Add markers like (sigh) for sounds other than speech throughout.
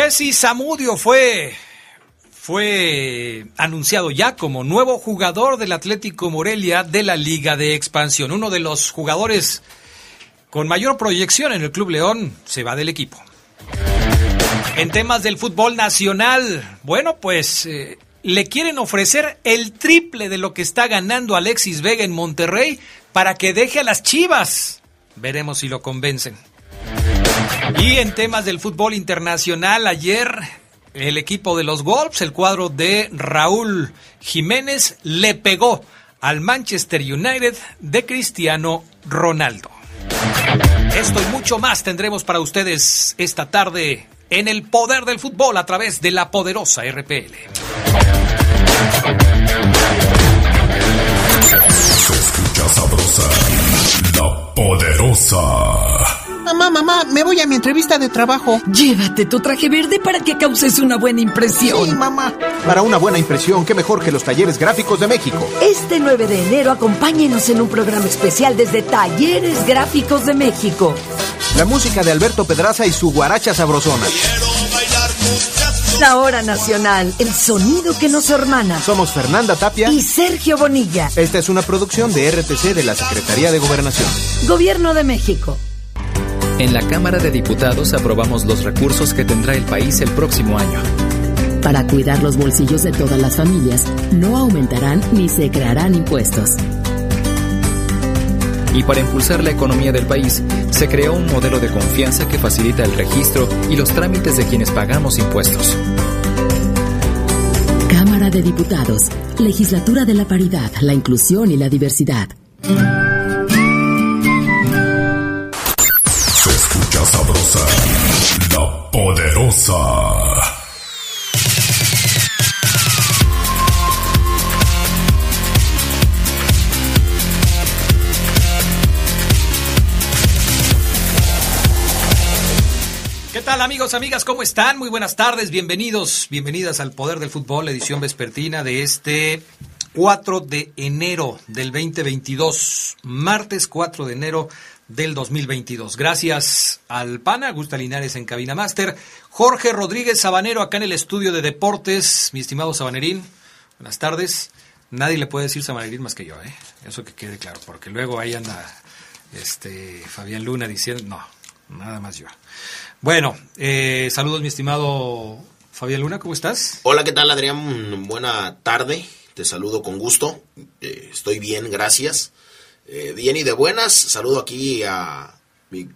Jesse Zamudio fue, fue anunciado ya como nuevo jugador del Atlético Morelia de la Liga de Expansión. Uno de los jugadores con mayor proyección en el Club León se va del equipo. En temas del fútbol nacional, bueno, pues eh, le quieren ofrecer el triple de lo que está ganando Alexis Vega en Monterrey para que deje a las Chivas. Veremos si lo convencen. Y en temas del fútbol internacional, ayer el equipo de los Wolves, el cuadro de Raúl Jiménez, le pegó al Manchester United de Cristiano Ronaldo. Esto y mucho más tendremos para ustedes esta tarde en el poder del fútbol a través de la poderosa RPL. Se escucha sabrosa, la poderosa. Mamá, mamá, me voy a mi entrevista de trabajo. Llévate tu traje verde para que causes una buena impresión. Sí, mamá. Para una buena impresión, qué mejor que los talleres gráficos de México. Este 9 de enero acompáñenos en un programa especial desde Talleres Gráficos de México. La música de Alberto Pedraza y su guaracha sabrosona. La hora nacional, el sonido que nos hermana. Somos Fernanda Tapia y Sergio Bonilla. Esta es una producción de RTC de la Secretaría de Gobernación. Gobierno de México. En la Cámara de Diputados aprobamos los recursos que tendrá el país el próximo año. Para cuidar los bolsillos de todas las familias, no aumentarán ni se crearán impuestos. Y para impulsar la economía del país, se creó un modelo de confianza que facilita el registro y los trámites de quienes pagamos impuestos. Cámara de Diputados, Legislatura de la Paridad, la Inclusión y la Diversidad. ¿Qué tal amigos, amigas? ¿Cómo están? Muy buenas tardes, bienvenidos, bienvenidas al Poder del Fútbol, edición vespertina de este 4 de enero del 2022, martes 4 de enero del 2022. Gracias al PANA, Gusta Linares en Cabina Master, Jorge Rodríguez Sabanero acá en el estudio de deportes, mi estimado Sabanerín, buenas tardes. Nadie le puede decir Sabanerín más que yo, ¿eh? Eso que quede claro, porque luego ahí anda este Fabián Luna diciendo, no, nada más yo. Bueno, eh, saludos mi estimado Fabián Luna, ¿cómo estás? Hola, ¿qué tal Adrián? Buena tarde, te saludo con gusto, eh, estoy bien, gracias. Eh, bien y de buenas, saludo aquí a mi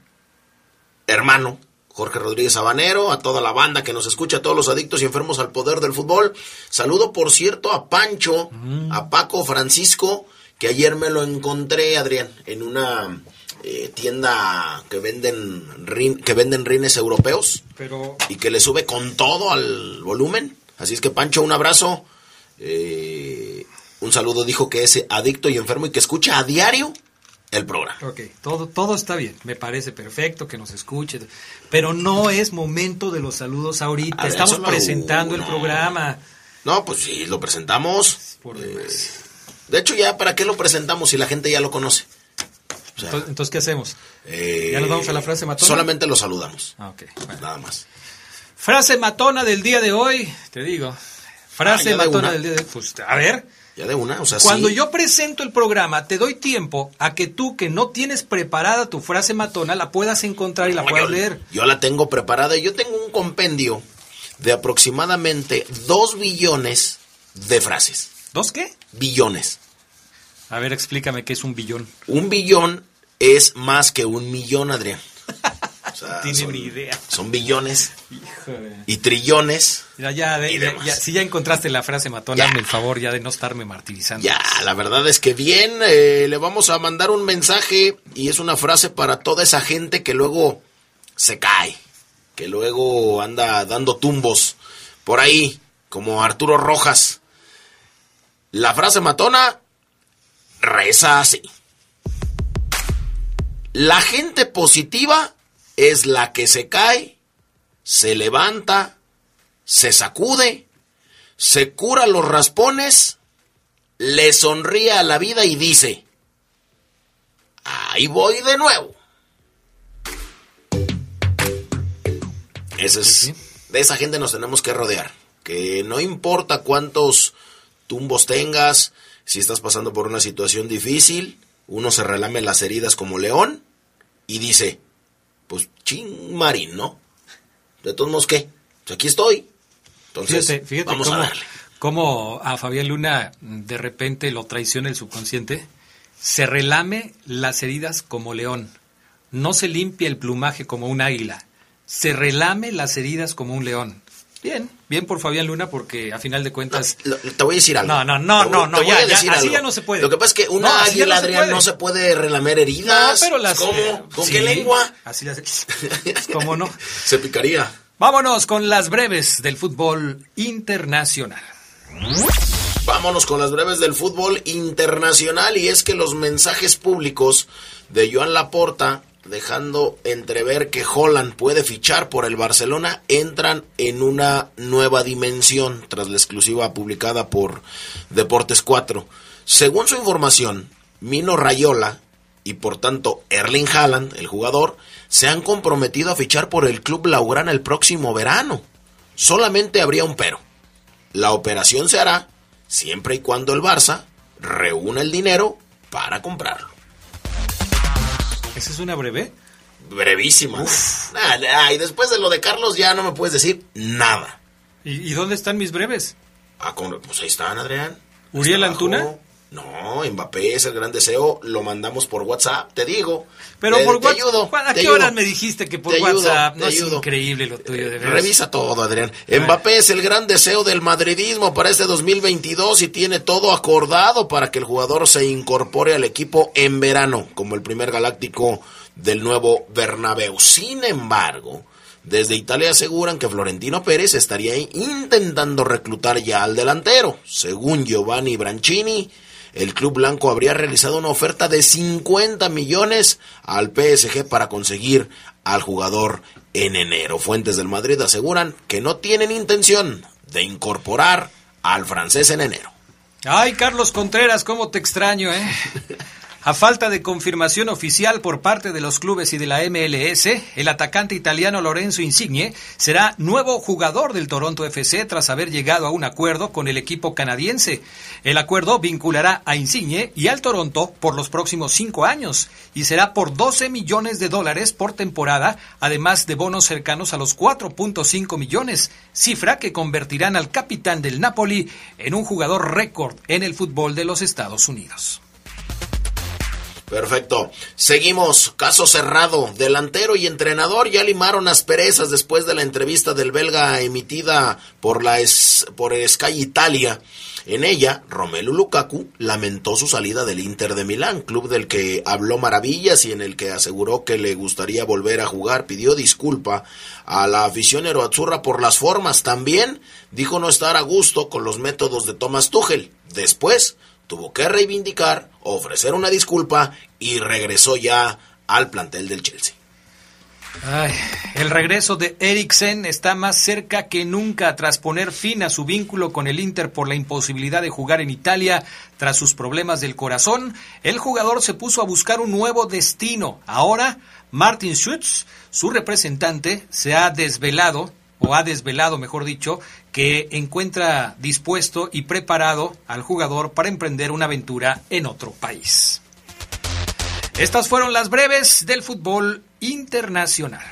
hermano Jorge Rodríguez Sabanero, a toda la banda que nos escucha, a todos los adictos y enfermos al poder del fútbol. Saludo, por cierto, a Pancho, a Paco Francisco, que ayer me lo encontré, Adrián, en una eh, tienda que venden rin- que venden rines europeos Pero y que le sube con todo al volumen. Así es que Pancho, un abrazo. Eh, un saludo, dijo que es adicto y enfermo y que escucha a diario el programa. Ok, todo, todo está bien, me parece perfecto que nos escuche, pero no es momento de los saludos ahorita, ver, estamos presentando el programa. No, pues sí, lo presentamos. Por Eh, de hecho, ya, ¿para qué lo presentamos si la gente ya lo conoce? O sea, Entonces, entonces, ¿qué hacemos? eh, ¿Ya nos vamos a la frase matona? Solamente lo saludamos. Ah, ok, bueno. Nada más. Frase matona del día de hoy, te digo. Frase Ah, de matona una. del día de hoy. Pues, a ver, Ya de una, o sea, cuando sí. yo presento el programa, te doy tiempo a que tú, que no tienes preparada tu frase matona, la puedas encontrar y la No, puedas yo, leer. yo la tengo preparada. Yo tengo un compendio de aproximadamente 2 billones de frases. ¿Dos qué? Billones. A ver, explícame qué es un billón. Un billón es más que un millón, Adrián. Sea, Tiene son, ni idea. son billones Híjole. y trillones. Ya, ya, de- Y ya- demás. ya- si ya encontraste la frase matona, Ya. hazme el favor ya de no estarme martirizando. Ya, la verdad es que bien, eh, le vamos a mandar un mensaje y es una frase para toda esa gente que luego se cae, que luego anda dando tumbos por ahí, como Arturo Rojas. La frase matona reza así. La gente positiva es la que se cae, se levanta, se sacude, se cura los raspones, le sonríe a la vida y dice, ahí voy de nuevo. Ese es, de esa gente nos tenemos que rodear. Que no importa cuántos tumbos tengas, si estás pasando por una situación difícil, uno se relame las heridas como león y dice, pues ching marín, ¿no? De todos modos, ¿qué? Pues aquí estoy. Entonces, Fíjate, fíjate vamos cómo, a darle. cómo a Fabián Luna de repente lo traiciona el subconsciente. Se relame las heridas como león. No se limpia el plumaje como un águila. Se relame las heridas como un león. Bien, bien por Fabián Luna porque a final de cuentas... Lo- te voy a decir algo. No, no, no, voy- no, no, ya, ya, así algo. ya no se puede. Lo que pasa es que una No, águila, no Adrián, puede. no se puede relamer heridas. No, pero las... ¿Cómo? eh, ¿Con sí, qué lengua? Así las... (laughs) ¿Cómo no? Se picaría. Vámonos con las breves del fútbol internacional. Vámonos con las breves del fútbol internacional y es que los mensajes públicos de Joan Laporta dejando entrever que Holland puede fichar por el Barcelona entran en una nueva dimensión tras la exclusiva publicada por Deportes 4. Según su información, Mino Rayola y por tanto Erling Haaland, el jugador, se han comprometido a fichar por el club Laurana el próximo verano. Solamente habría un pero. La operación se hará siempre y cuando el Barça reúna el dinero para comprarlo. ¿Esa es una breve? Brevísima. Nada, ay, después de lo de Carlos ya no me puedes decir nada. ¿Y, y dónde están mis breves? Ah, con- pues ahí están, Adrián. ¿Uriel Antuna? No, Mbappé es el gran deseo. Lo mandamos por WhatsApp, te digo. Pero Te- por te WhatsApp. ayudo, ¿A qué horas me dijiste que por ayudo, WhatsApp? no es increíble lo tuyo, de veras. Revisa todo, Adrián. Mbappé es el gran deseo del madridismo para este 2022 y tiene todo acordado para que el jugador se incorpore al equipo en verano, como el primer galáctico del nuevo Bernabéu. Sin embargo, desde Italia aseguran que Florentino Pérez estaría intentando reclutar ya al delantero. Según Giovanni Branchini, el club blanco habría realizado una oferta de 50 millones al PSG para conseguir al jugador en enero. Fuentes del Madrid aseguran que no tienen intención de incorporar al francés en enero. Ay, Carlos Contreras, cómo te extraño, ¿eh? (laughs) A falta de confirmación oficial por parte de los clubes y de la MLS, el atacante italiano Lorenzo Insigne será nuevo jugador del Toronto FC tras haber llegado a un acuerdo con el equipo canadiense. El acuerdo vinculará a Insigne y al Toronto por los próximos cinco años y será por 12 millones de dólares por temporada, además de bonos cercanos a los 4.5 millones, cifra que convertirán al capitán del Napoli en un jugador récord en el fútbol de los Estados Unidos. Perfecto. Seguimos. Caso cerrado. Delantero y entrenador ya limaron asperezas después de la entrevista del belga emitida por la es- por Sky Italia. En ella, Romelu Lukaku lamentó su salida del Inter de Milán, club del que habló maravillas y en el que aseguró que le gustaría volver a jugar. Pidió disculpa a la afición azzurra por las formas. También dijo no estar a gusto con los métodos de Thomas Tuchel. Después, tuvo que reivindicar, ofrecer una disculpa y regresó ya al plantel del Chelsea. El regreso de Eriksen está más cerca que nunca tras poner fin a su vínculo con el Inter por la imposibilidad de jugar en Italia tras sus problemas del corazón. El jugador se puso a buscar un nuevo destino. Ahora, Martin Schutz, su representante, se ha desvelado, o ha desvelado, mejor dicho, que encuentra dispuesto y preparado al jugador para emprender una aventura en otro país. Estas fueron las breves del fútbol internacional.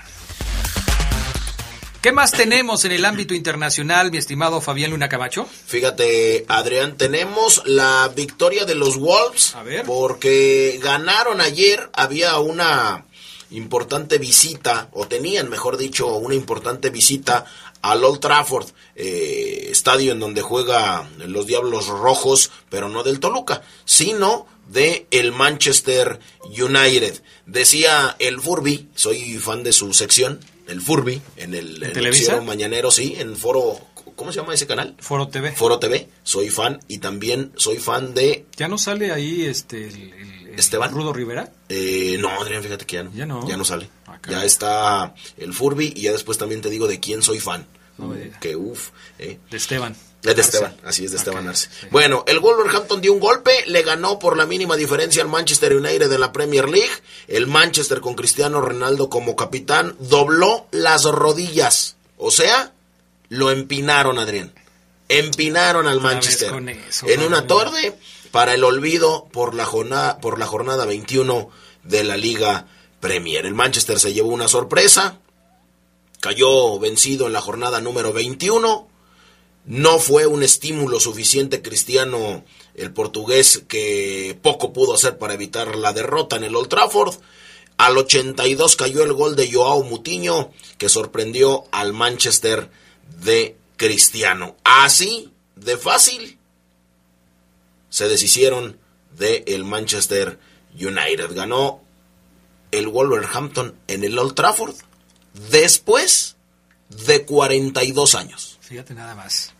¿Qué más tenemos en el ámbito internacional, mi estimado Fabián Luna Camacho? Fíjate, Adrián, tenemos la victoria de los Wolves A ver. porque ganaron ayer. Había una importante visita, o tenían, mejor dicho, una importante visita al Old Trafford, eh, estadio en donde juega los Diablos Rojos, pero no del Toluca, sino de el Manchester United. Decía el Furby, soy fan de su sección, el Furby, en el, en mañanero, sí, en foro, ¿cómo se llama ese canal? Foro TV. Foro TV, soy fan y también soy fan de ¿Ya no sale ahí este el, el- el Esteban. Rudo Rivera? Eh, no, Adrián, fíjate que ya no. Ya no. Ya no sale. Ah, ya está el Furby y ya después también te digo de quién soy fan. No que uff. Eh. De Esteban. Es de Arce. Esteban, así es de Esteban Ok, Arce. sí. Bueno, el Wolverhampton dio un golpe, le ganó por la mínima diferencia al Manchester United en la Premier League. El Manchester con Cristiano Ronaldo como capitán dobló las rodillas. O sea, lo empinaron, Adrián. Empinaron al Manchester. eso, en una Manuel. Para el olvido por la jornada, por la jornada 21 de la Liga Premier. El Manchester se llevó una sorpresa. Cayó vencido en la jornada número 21. No fue un estímulo suficiente cristiano el portugués que poco pudo hacer para evitar la derrota en el Old Trafford. Al 82 cayó el gol de Joao Mutiño que sorprendió al Manchester de Cristiano. Así de fácil se deshicieron de el Manchester United. Ganó el Wolverhampton en el Old Trafford después de 42 años. Fíjate nada más.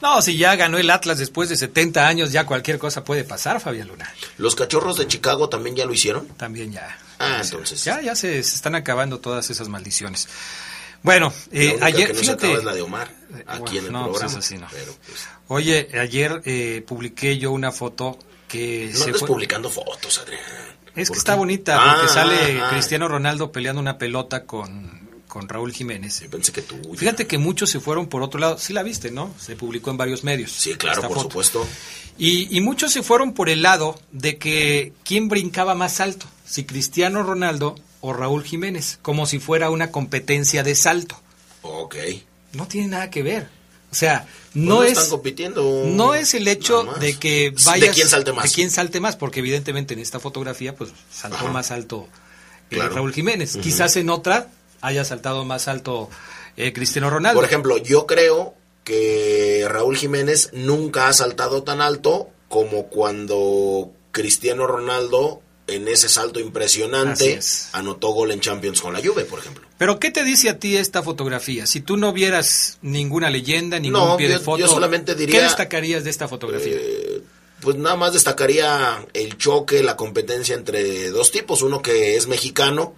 No, si ya ganó el Atlas después de 70 años, ya cualquier cosa puede pasar, Fabián Luna. Los cachorros de Chicago también ya lo hicieron. También ya. Ah, se- entonces. Ya, ya se, se están acabando todas esas maldiciones. Bueno, La eh, única ayer, que no se fíjate. acaba es la de Omar, Eh, aquí bueno, en el no, pues programa. no. Pero, pues, Oye, ayer eh, publiqué yo una foto que no se andes fue- publicando fotos, Adrián. Es ¿Por que está bonita, Ah, porque sale ah, Cristiano Ronaldo peleando una pelota con, con Raúl Jiménez. Yo pensé que tú. Fíjate que muchos se fueron por otro lado. Sí la viste, ¿no? Se publicó en varios medios. Sí, claro, por foto. supuesto. Y, y muchos se fueron por el lado de que quién brincaba más alto, si Cristiano Ronaldo o Raúl Jiménez, como si fuera una competencia de salto. Ok. No tiene nada que ver. O sea, Pues no es están compitiendo. no es el hecho de que Sí, vayas De quién salte más. de quién salte más, porque evidentemente en esta fotografía pues saltó Ajá. más alto eh, Claro. Raúl Jiménez. Quizás en otra haya saltado más alto eh, Cristiano Ronaldo. Por ejemplo, yo creo que Raúl Jiménez nunca ha saltado tan alto como cuando Cristiano Ronaldo en ese salto impresionante es. anotó gol en Champions con la Juve, por ejemplo. Pero ¿qué te dice a ti esta fotografía? Si tú no vieras ninguna leyenda, ningún No, pie de yo- foto, yo solamente diría- ¿qué destacarías de esta fotografía? Eh, pues nada más destacaría el choque, la competencia entre dos tipos, uno que es mexicano,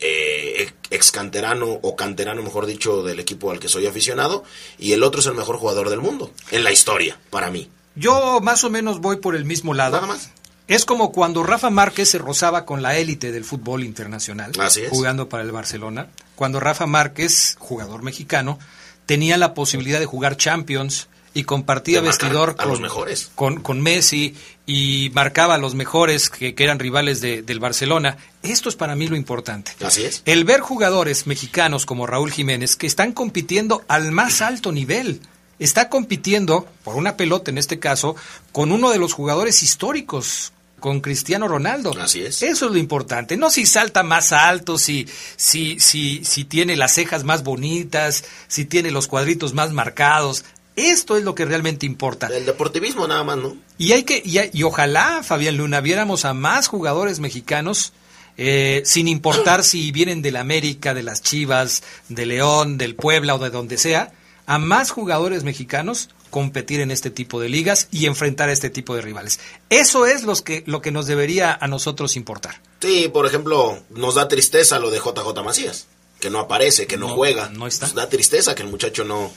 eh, ex canterano o canterano, mejor dicho, del equipo al que soy aficionado, y el otro es el mejor jugador del mundo, en la historia, para mí. Yo más o menos voy por el mismo lado. Nada más. Es como cuando Rafa Márquez se rozaba con la élite del fútbol internacional, jugando para el Barcelona. Cuando Rafa Márquez, jugador mexicano, tenía la posibilidad de jugar Champions y compartía vestidor con, los mejores. Con, con Messi y marcaba a los mejores que, que eran rivales de- del Barcelona. Esto es para mí lo importante. Así es. El ver jugadores mexicanos como Raúl Jiménez que están compitiendo al más alto nivel. Está compitiendo, por una pelota en este caso, con uno de los jugadores históricos, con Cristiano Ronaldo. Así es. Eso es lo importante. No si salta más alto, si, si, si, si tiene las cejas más bonitas, si tiene los cuadritos más marcados. Esto es lo que realmente importa. El deportivismo nada más, ¿no? Y hay que y, ojalá Fabián Luna viéramos a más jugadores mexicanos eh, sin importar si vienen del América, de las Chivas, de León, del Puebla o de donde sea, a más jugadores mexicanos competir en este tipo de ligas y enfrentar a este tipo de rivales. Eso es los que, lo que nos debería a nosotros importar. Sí, por ejemplo, nos da tristeza lo de JJ Macías, que no aparece, que no, No, juega. no está. Nos da tristeza que el muchacho no,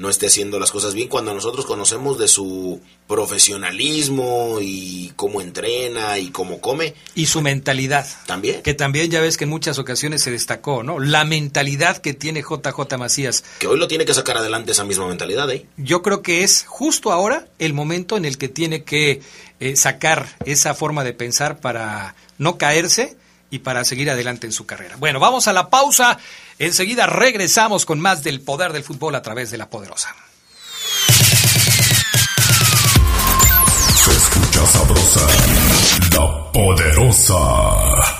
no esté haciendo las cosas bien cuando nosotros conocemos de su profesionalismo y cómo entrena y cómo come. Y su mentalidad. También. Que también ya ves que en muchas ocasiones se destacó, ¿no? La mentalidad que tiene JJ Macías. Que hoy lo tiene que sacar adelante esa misma mentalidad, ¿eh? yo creo que es justo ahora el momento en el que tiene que eh, sacar esa forma de pensar para no caerse y para seguir adelante en su carrera. Bueno, vamos a la pausa. Enseguida regresamos con más del poder del fútbol a través de la poderosa. Se escucha sabrosa, la poderosa.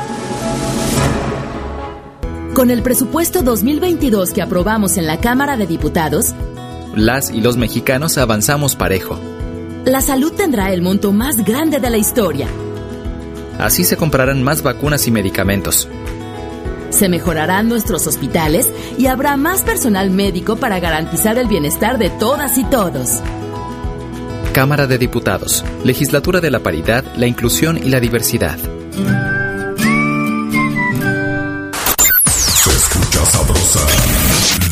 Con el presupuesto 2022 que aprobamos en la Cámara de Diputados, Las y los mexicanos avanzamos parejo. la salud tendrá el monto más grande de la historia. Así se comprarán más vacunas y medicamentos. Se mejorarán nuestros hospitales y habrá más personal médico para garantizar el bienestar de todas y todos. Cámara de Diputados, Legislatura de la Paridad, la Inclusión y la Diversidad.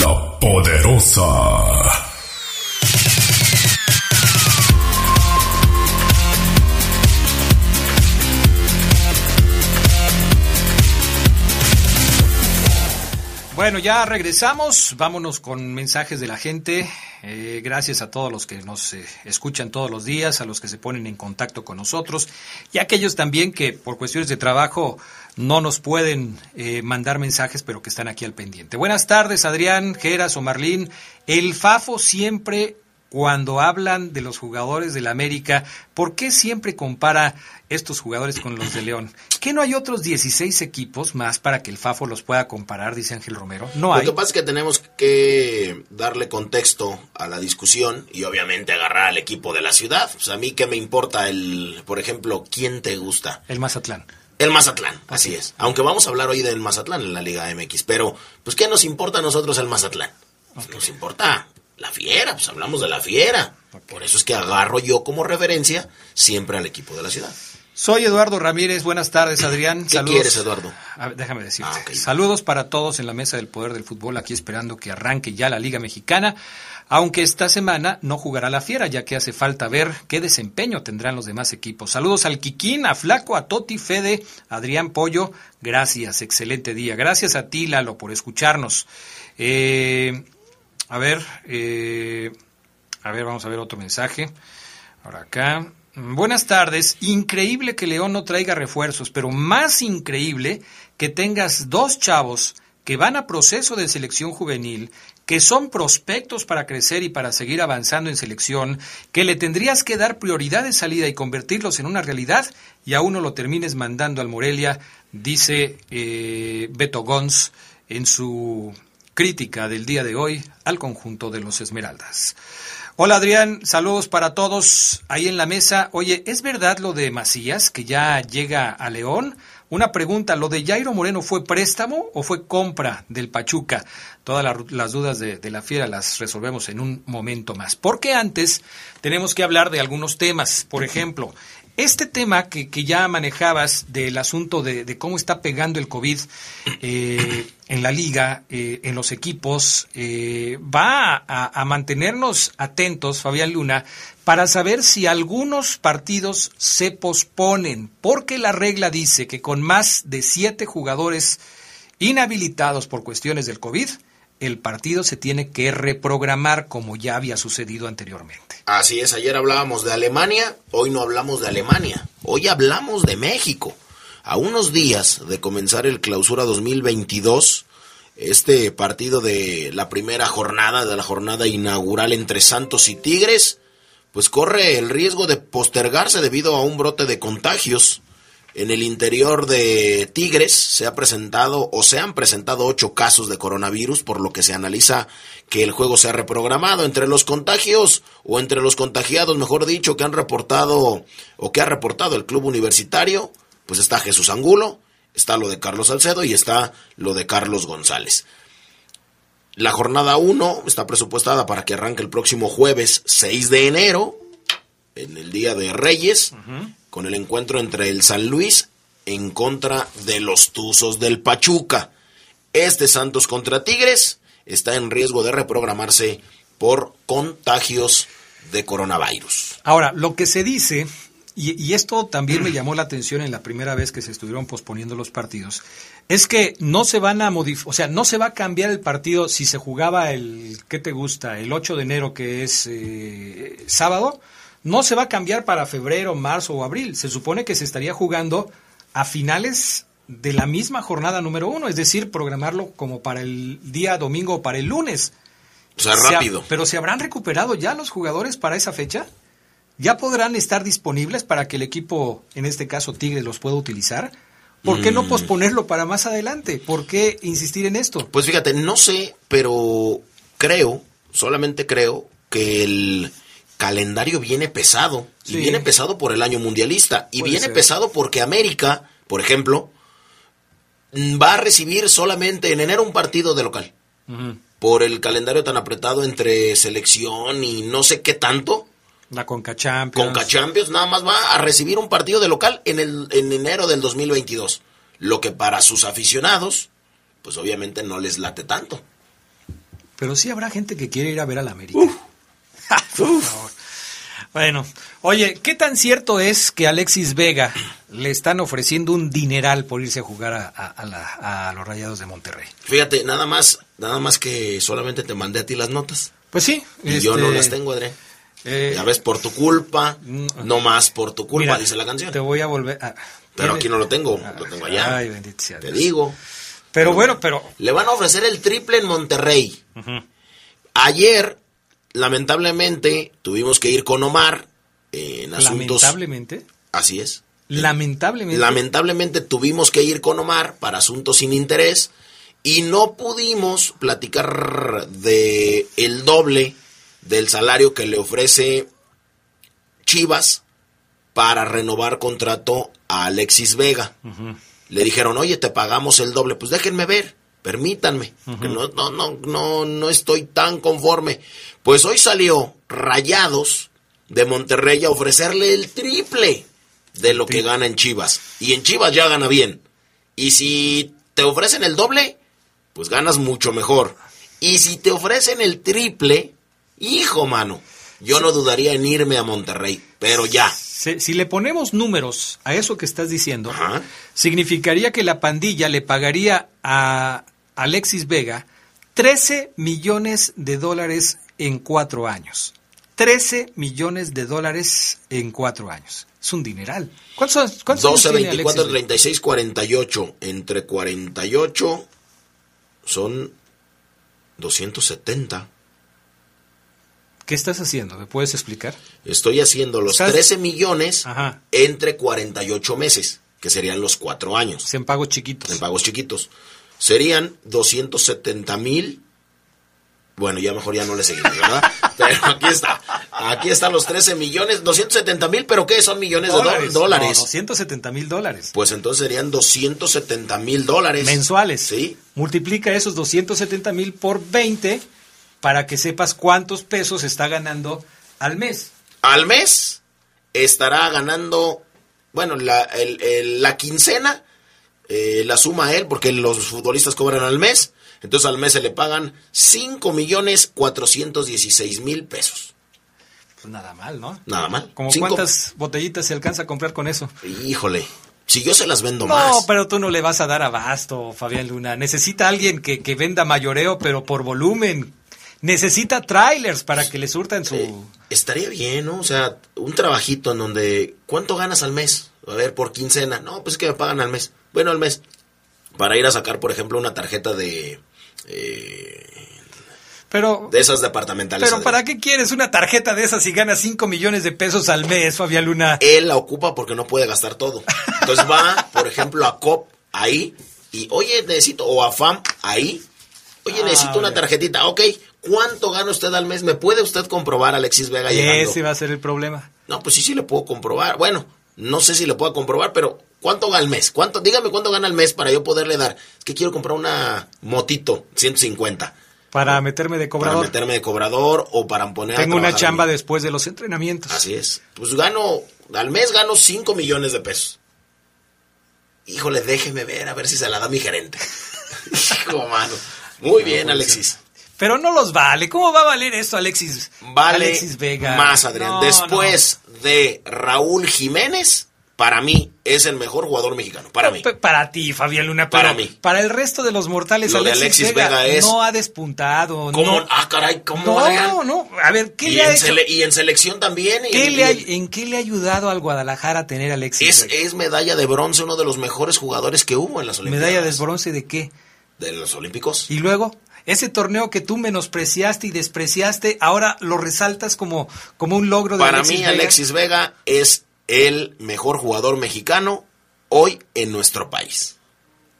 La poderosa. Bueno, ya regresamos. Vámonos con mensajes de la gente. Eh, gracias a todos los que nos eh, escuchan todos los días, a los que se ponen en contacto con nosotros y a aquellos también que por cuestiones de trabajo no nos pueden eh, mandar mensajes, pero que están aquí al pendiente. Buenas tardes, Adrián, Geras o Marlín. El FAFO siempre, cuando hablan de los jugadores del América, ¿por qué siempre compara estos jugadores con los de León? ¿Que no hay otros 16 equipos más para que el FAFO los pueda comparar, dice Ángel Romero? No Lo hay. que pasa es que tenemos que darle contexto a la discusión y obviamente agarrar al equipo de la ciudad. A mí qué me importa el, por ejemplo, quién te gusta. El Mazatlán. El Mazatlán, así es. Aunque vamos a hablar hoy del Mazatlán en la Liga MX, pero pues ¿qué nos importa a nosotros el Mazatlán? Pues, Nos importa la fiera, pues hablamos de la fiera. Por eso es que agarro yo como referencia siempre al equipo de la ciudad. Soy Eduardo Ramírez. Buenas tardes, Adrián. ¿Qué quieres, Eduardo? Ver, déjame decirte. Ah. Saludos para todos en la mesa del poder del fútbol, aquí esperando que arranque ya la Liga Mexicana, aunque esta semana no jugará la Fiera, ya que hace falta ver qué desempeño tendrán los demás equipos. Saludos al Quiquín, a Flaco, a Toti, Fede, Adrián Pollo. Gracias, excelente día. Gracias a ti, Lalo, por escucharnos. Eh, a ver, eh, a ver, vamos a ver otro mensaje. Ahora acá. Buenas tardes. Increíble que León no traiga refuerzos, pero más increíble que tengas dos chavos que van a proceso de selección juvenil, que son prospectos para crecer y para seguir avanzando en selección, que le tendrías que dar prioridad de salida y convertirlos en una realidad, y a uno lo termines mandando al Morelia, dice eh, Beto Gons en su crítica del día de hoy al conjunto de los Esmeraldas. Hola Adrián, saludos para todos ahí en la mesa. Oye, ¿es verdad lo de Macías que ya llega a León? Una pregunta, ¿lo de Jairo Moreno fue préstamo o fue compra del Pachuca? Todas la- las dudas de, de la fiera las resolvemos en un momento más. Porque antes tenemos que hablar de algunos temas. Por ejemplo, este tema que, que ya manejabas del asunto de, cómo está pegando el COVID eh, en la liga, eh, en los equipos, eh, va a mantenernos atentos, Fabián Luna, para saber si algunos partidos se posponen, porque la regla dice que con más de siete jugadores inhabilitados por cuestiones del COVID, el partido se tiene que reprogramar como ya había sucedido anteriormente. Así es, ayer hablábamos de Alemania, hoy no hablamos de Alemania, hoy hablamos de México. A unos días de comenzar el clausura 2022, este partido de la primera jornada, de la jornada inaugural entre Santos y Tigres, pues corre el riesgo de postergarse debido a un brote de contagios. En el interior de Tigres se ha presentado o se han presentado ocho casos de coronavirus, por lo que se analiza que el juego se ha reprogramado. Entre los contagios o entre los contagiados, mejor dicho, que han reportado o que ha reportado el club universitario, pues está Jesús Angulo, está lo de Carlos Salcedo y está lo de Carlos González. La jornada 1 está presupuestada para que arranque el próximo jueves 6 de enero, en el Día de Reyes, con el encuentro entre el San Luis en contra de los Tuzos del Pachuca. Este Santos contra Tigres está en riesgo de reprogramarse por contagios de coronavirus. Ahora, lo que se dice, y, esto también me llamó la atención en la primera vez que se estuvieron posponiendo los partidos, es que no se van a modificar, o sea, no se va a cambiar el partido si se jugaba el, ¿qué te gusta? El 8 de enero, que es eh, sábado, no se va a cambiar para febrero, marzo o abril. Se supone que se estaría jugando a finales de la misma jornada número uno, es decir, programarlo como para el día domingo o para el lunes. O sea, Se ha- rápido. pero se habrán recuperado ya los jugadores para esa fecha. ¿Ya podrán estar disponibles para que el equipo, en este caso Tigre, los pueda utilizar? ¿Por qué no Mm. posponerlo para más adelante? ¿Por qué insistir en esto? Pues fíjate, no sé, pero creo, solamente creo, que el calendario viene pesado. Y viene pesado por el año mundialista. Y Puede viene ser. pesado porque América, por ejemplo, mm, va a recibir solamente en enero un partido de local. Por el calendario tan apretado entre selección y no sé qué tanto. La Conca Champions. Conca Champions nada más va a recibir un partido de local en, el, en enero del 2022. Lo que para sus aficionados, pues obviamente no les late tanto. Pero sí habrá gente que quiere ir a ver al América. (laughs) Bueno, oye, ¿qué tan cierto es que Alexis Vega le están ofreciendo un dineral por irse a jugar a, a- a la- a los Rayados de Monterrey? Fíjate, nada más, nada más que solamente te mandé a ti las notas. Pues sí. Y yo este, no las tengo, Adrián. eh, Ya ves, por tu culpa, Mm, no más por tu culpa, mira, dice la canción. Te voy a volver a... Pero aquí no lo tengo, lo tengo allá. Ay, bendito sea Te digo. Pero bueno, pero... Le van a ofrecer el triple en Monterrey. Ayer, lamentablemente, tuvimos que ir con Omar en asuntos. Lamentablemente. Así es. Lamentablemente. Lamentablemente tuvimos que ir con Omar para asuntos sin interés y no pudimos platicar de el doble del salario que le ofrece Chivas para renovar contrato a Alexis Vega. Le dijeron, oye, te pagamos el doble. Pues déjenme ver, permítanme, que no, no, no, no, no estoy tan conforme. Pues hoy salió Rayados de Monterrey a ofrecerle el triple de lo que gana en Chivas. Y en Chivas ya gana bien. Y si te ofrecen el doble, pues ganas mucho mejor. Y si te ofrecen el triple, hijo mano, yo no dudaría en irme a Monterrey, pero ya. Si, si le ponemos números a eso que estás diciendo, Ajá. significaría que la pandilla le pagaría a Alexis Vega 13 millones de dólares en cuatro años. 13 millones de dólares en cuatro años. Es un dineral. ¿Cuántos, cuántos años 12, tiene 24, Alexis Vega? 36, 48. Entre 48 son 270. ¿Qué estás haciendo? ¿Me puedes explicar? Estoy haciendo los Estás- 13 millones Ajá. entre 48 meses, que serían los cuatro años. En pagos chiquitos. en pagos chiquitos. Serían 270 mil. Bueno, ya mejor ya no le seguimos, ¿verdad? (laughs) Pero aquí está. Aquí están los 13 millones, 270 mil, pero ¿qué? Son millones de dólares. dólares. No, 270 mil dólares. Pues entonces serían 270 mil dólares. mensuales. Sí. Multiplica esos 270 mil por 20 para que sepas cuántos pesos está ganando al mes. Al mes estará ganando, bueno, la, el- el- la quincena eh, la suma él, porque los futbolistas cobran al mes. Entonces al mes se le pagan 5 millones 416 mil pesos. Pues nada mal, ¿no? Nada mal. ¿Como cuántas botellitas se alcanza a comprar con eso? Híjole, si yo se las vendo No, más. pero tú no le vas a dar abasto, Fabián Luna. Necesita alguien que, que venda mayoreo, pero por volumen. Necesita trailers para que le surtan su... Eh, estaría bien, ¿no? O sea, un trabajito en donde, ¿cuánto ganas al mes? A ver, por quincena. No, pues es que me pagan al mes. Bueno, al mes. Para ir a sacar, por ejemplo, una tarjeta de... eh, Pero, de esas departamentales. pero. ¿para qué quieres una tarjeta de esas si ganas 5 millones de pesos al mes, Fabián Luna? Él la ocupa porque no puede gastar todo. Entonces va, por ejemplo, a COP ahí y, oye, necesito, o a FAM ahí. Oye, Ah, necesito una tarjetita. Ok, ¿cuánto gana usted al mes? ¿Me puede usted comprobar, Alexis Vega, llegando? Ese va a ser el problema. No, pues sí, sí le puedo comprobar. Bueno, no sé si le puedo comprobar, pero ¿cuánto gana al mes? ¿Cuánto? Dígame cuánto gana al mes para yo poderle dar. Es que quiero comprar una motito, 150. Para meterme de Para cobrador. meterme de cobrador o para poner a Tengo una chamba después de los entrenamientos. Así es. Pues gano, al mes gano 5 millones de pesos. Híjole, déjeme ver, a ver si se la da mi gerente. (laughs) Hijo, mano. Muy bien, Alexis. Pero no los vale. ¿Cómo va a valer esto, Alexis? Vale Alexis Vega. más, Adrián. No, Después de Raúl Jiménez, para mí es el mejor jugador mexicano. Para mí. Para ti, Fabián Luna. Para pero mí. Para el resto de los mortales, Lo de Alexis, Vega, Vega es- no ha despuntado. ¿Cómo? No, Ah, caray, ¿cómo, no, Adrián? no. A ver, ¿qué y, le ha en hecho? sele- y en selección también. y ¿Qué en- le ha- y en- ¿En qué le ha ayudado al Guadalajara a tener a Alexis es, Vega? es medalla de bronce, uno de los mejores jugadores que hubo en las Olimpiadas. ¿Medalla de bronce de qué? De los Olímpicos. Y luego, ese torneo que tú menospreciaste y despreciaste, ahora lo resaltas como, como un logro de Para Alexis mí, Vega. Alexis Vega es el mejor jugador mexicano hoy en nuestro país.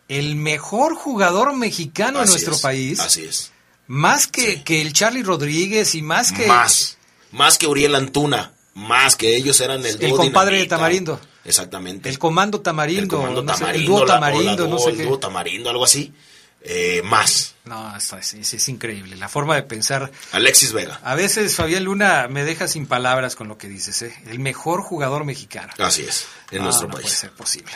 El mejor jugador mexicano en nuestro es, país. Así es. Más que, que el Charlie Rodríguez y más que... Más. Más que Uriel Antuna. Más que ellos eran el El compadre de. Tamarindo. Exactamente. El comando tamarindo. El comando no sé, tamarindo. el dúo la- o la tamarindo, no sé el qué. dúo tamarindo, algo así. Eh, más. No, es, es- es increíble. La forma de pensar. Alexis Vega. A veces, Fabián Luna, me deja sin palabras con lo que dices. ¿eh? El mejor jugador mexicano. Así es. En No, nuestro no país. puede ser posible.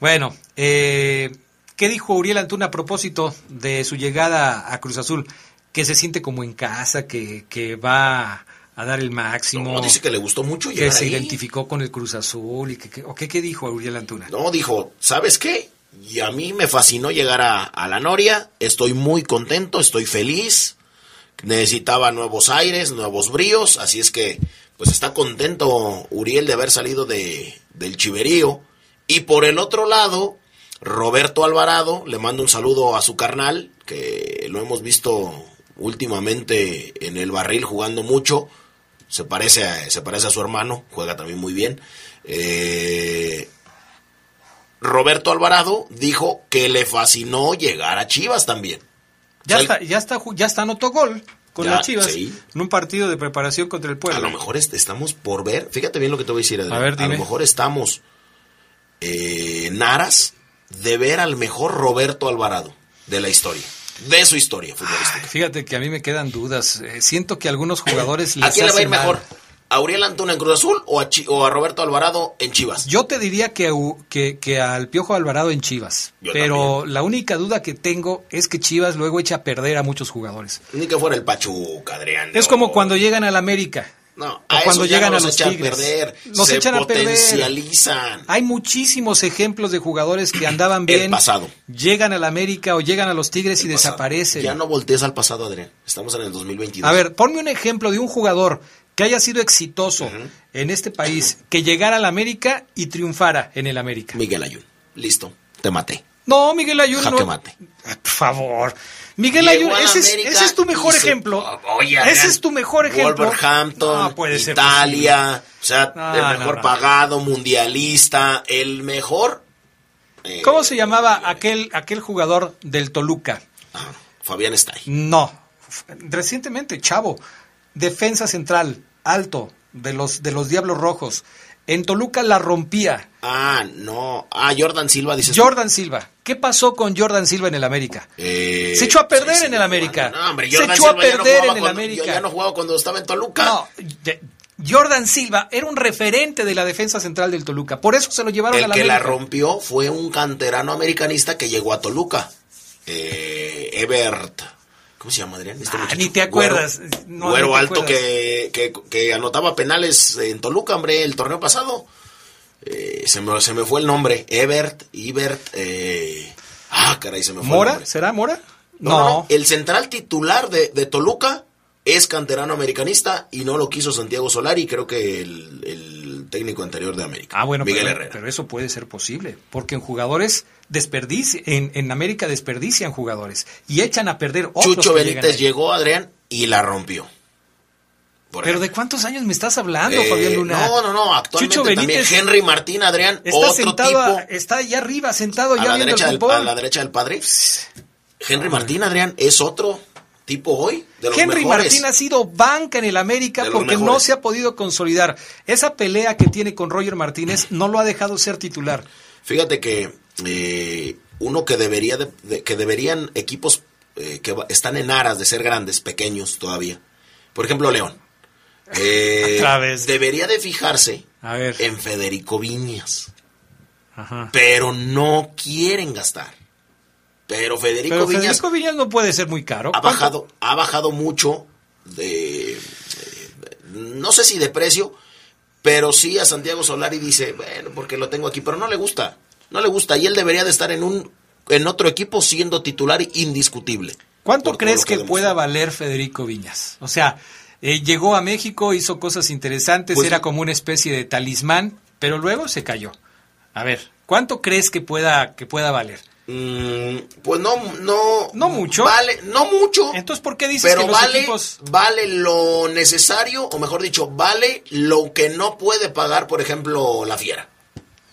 Bueno, eh, ¿qué dijo Uriel Antuna a propósito de su llegada a Cruz Azul? Que se siente como en casa, que, que va a dar el máximo. No, dice que le gustó mucho que se ahí. identificó con el Cruz Azul. Y que, que- ¿o qué, qué dijo Uriel Antuna? No, dijo, ¿sabes qué? Y a mí me fascinó llegar a, a la Noria. Estoy muy contento, estoy feliz. Necesitaba nuevos aires, nuevos bríos. Así es que, pues está contento Uriel de haber salido de, del chiverío. Y por el otro lado, Roberto Alvarado, le mando un saludo a su carnal, que lo hemos visto últimamente en el barril jugando mucho. Se parece a, se parece a su hermano, juega también muy bien. Eh, Roberto Alvarado dijo que le fascinó llegar a Chivas también. Ya, O sea, está, ya, está, ya está anotó gol con Ya, las Chivas sí. en un partido de preparación contra el A Puebla. lo mejor est- estamos por ver, fíjate bien lo que te voy a decir, Adrián. A ver, dime. lo mejor estamos eh, en aras de ver al mejor Roberto Alvarado de la historia, de su historia futbolística. Fíjate que a mí me quedan dudas. Eh, siento que algunos (clears throat) jugadores ¿A les quién le va a ir mal. mejor? ¿A Uriel Antuna en Cruz Azul o a, Chi- o a Roberto Alvarado en Chivas? Yo te diría que, que, que al Piojo Alvarado en Chivas. Yo pero la única duda que tengo es que Chivas luego echa a perder a muchos jugadores. Ni que fuera el Pachuca, Adrián. Es como cuando llegan al América. No, a cuando llegan a los echan Tigres. perder. Nos se echan a perder. potencializan. Hay muchísimos ejemplos de jugadores que andaban bien. El pasado. Llegan al América o llegan a los Tigres y pasado. desaparecen. Ya no voltees al pasado, Adrián. Estamos en el 2022. A ver, ponme un ejemplo de un jugador que haya sido exitoso en este país, que llegara al América y triunfara en el América. Miguel Ayun. Listo, te maté. No, Miguel Ayun Jaque no. mate. Ah, Por favor. Miguel Ayun, ese es, América ese es tu mejor hizo- ejemplo. Oye, ese es tu mejor ejemplo. Wolverhampton, No puede ser Italia, o sea, No, el mejor pagado, mundialista, el mejor. eh, ¿Cómo se llamaba aquel, aquel jugador del Toluca? ah, Fabián Stay. No. Recientemente, Chavo. Defensa central, alto, de los, de los Diablos Rojos. En Toluca la rompía. Ah, no. Ah, Jordan Silva, dices. Jordan Silva. ¿Qué pasó con Jordan Silva en el América? Eh, Se echó a perder sí, en el América. No, hombre, Se echó a Silva ya no perder en el cuando- América. Ya no jugaba cuando estaba en Toluca. No, Jordan Silva era un referente de la defensa central del Toluca. Por eso se lo llevaron a El la que la rompió fue un canterano americanista que llegó a Toluca. Eh, Ebert. ¿Cómo se llama, Adrián? Este Ah, muchacho. ni te acuerdas. Güero, No, güero ni te alto acuerdas. que, que, que anotaba penales en Toluca, hombre, el torneo pasado. Eh, se, me, se me fue el nombre. Ebert, Ibert. Eh, ah, caray, se me fue el ¿Mora? nombre. ¿Será Mora? No, no, no. El central titular de, de Toluca es canterano americanista y no lo quiso Santiago Solari, creo que el, el técnico anterior de América. Ah, bueno, Miguel pero, Herrera. pero eso puede ser posible, porque en jugadores desperdician, en, en América desperdician jugadores y echan a perder otros Chucho Benítez llegó, Adrián, y la rompió. Pero ¿de cuántos años me estás hablando, Eh, Fabián Luna? No, no, no, actualmente Chucho también Benítez Henry Martín, Adrián, está otro sentado, tipo está allá arriba, sentado a ya la, viendo derecha el del, a la derecha del padre. Henry Martín, Adrián, es otro tipo hoy de los Henry mejores. Martín ha sido banca en el América porque no se ha podido consolidar. Esa pelea que tiene con Roger Martínez no lo ha dejado ser titular. Fíjate que eh, uno que debería de- de- que deberían equipos eh, que están en aras de ser grandes, pequeños todavía. Por ejemplo, León. (laughs) Eh. Debería de fijarse A ver. en Federico Viñas, Ajá. pero no quieren gastar. Pero Federico Pero Viñas Federico Viñas no puede ser muy caro. ha ¿Cuánto? bajado, ha bajado mucho de, no sé si de precio, pero sí a Santiago Solari dice, bueno, porque lo tengo aquí, pero no le gusta, no le gusta y él debería de estar en un en otro equipo siendo titular indiscutible. ¿Cuánto crees que, pueda valer Federico Viñas? O sea, eh, llegó a México, hizo cosas interesantes, Pues- era como una especie de talismán, pero luego se cayó. A ver, ¿cuánto crees que pueda que pueda valer? Mm, pues no, no, No mucho. Vale, no mucho. Entonces, ¿por qué dices pero que los vale, equipos vale lo necesario, o mejor dicho, vale lo que no puede pagar, por ejemplo, la fiera.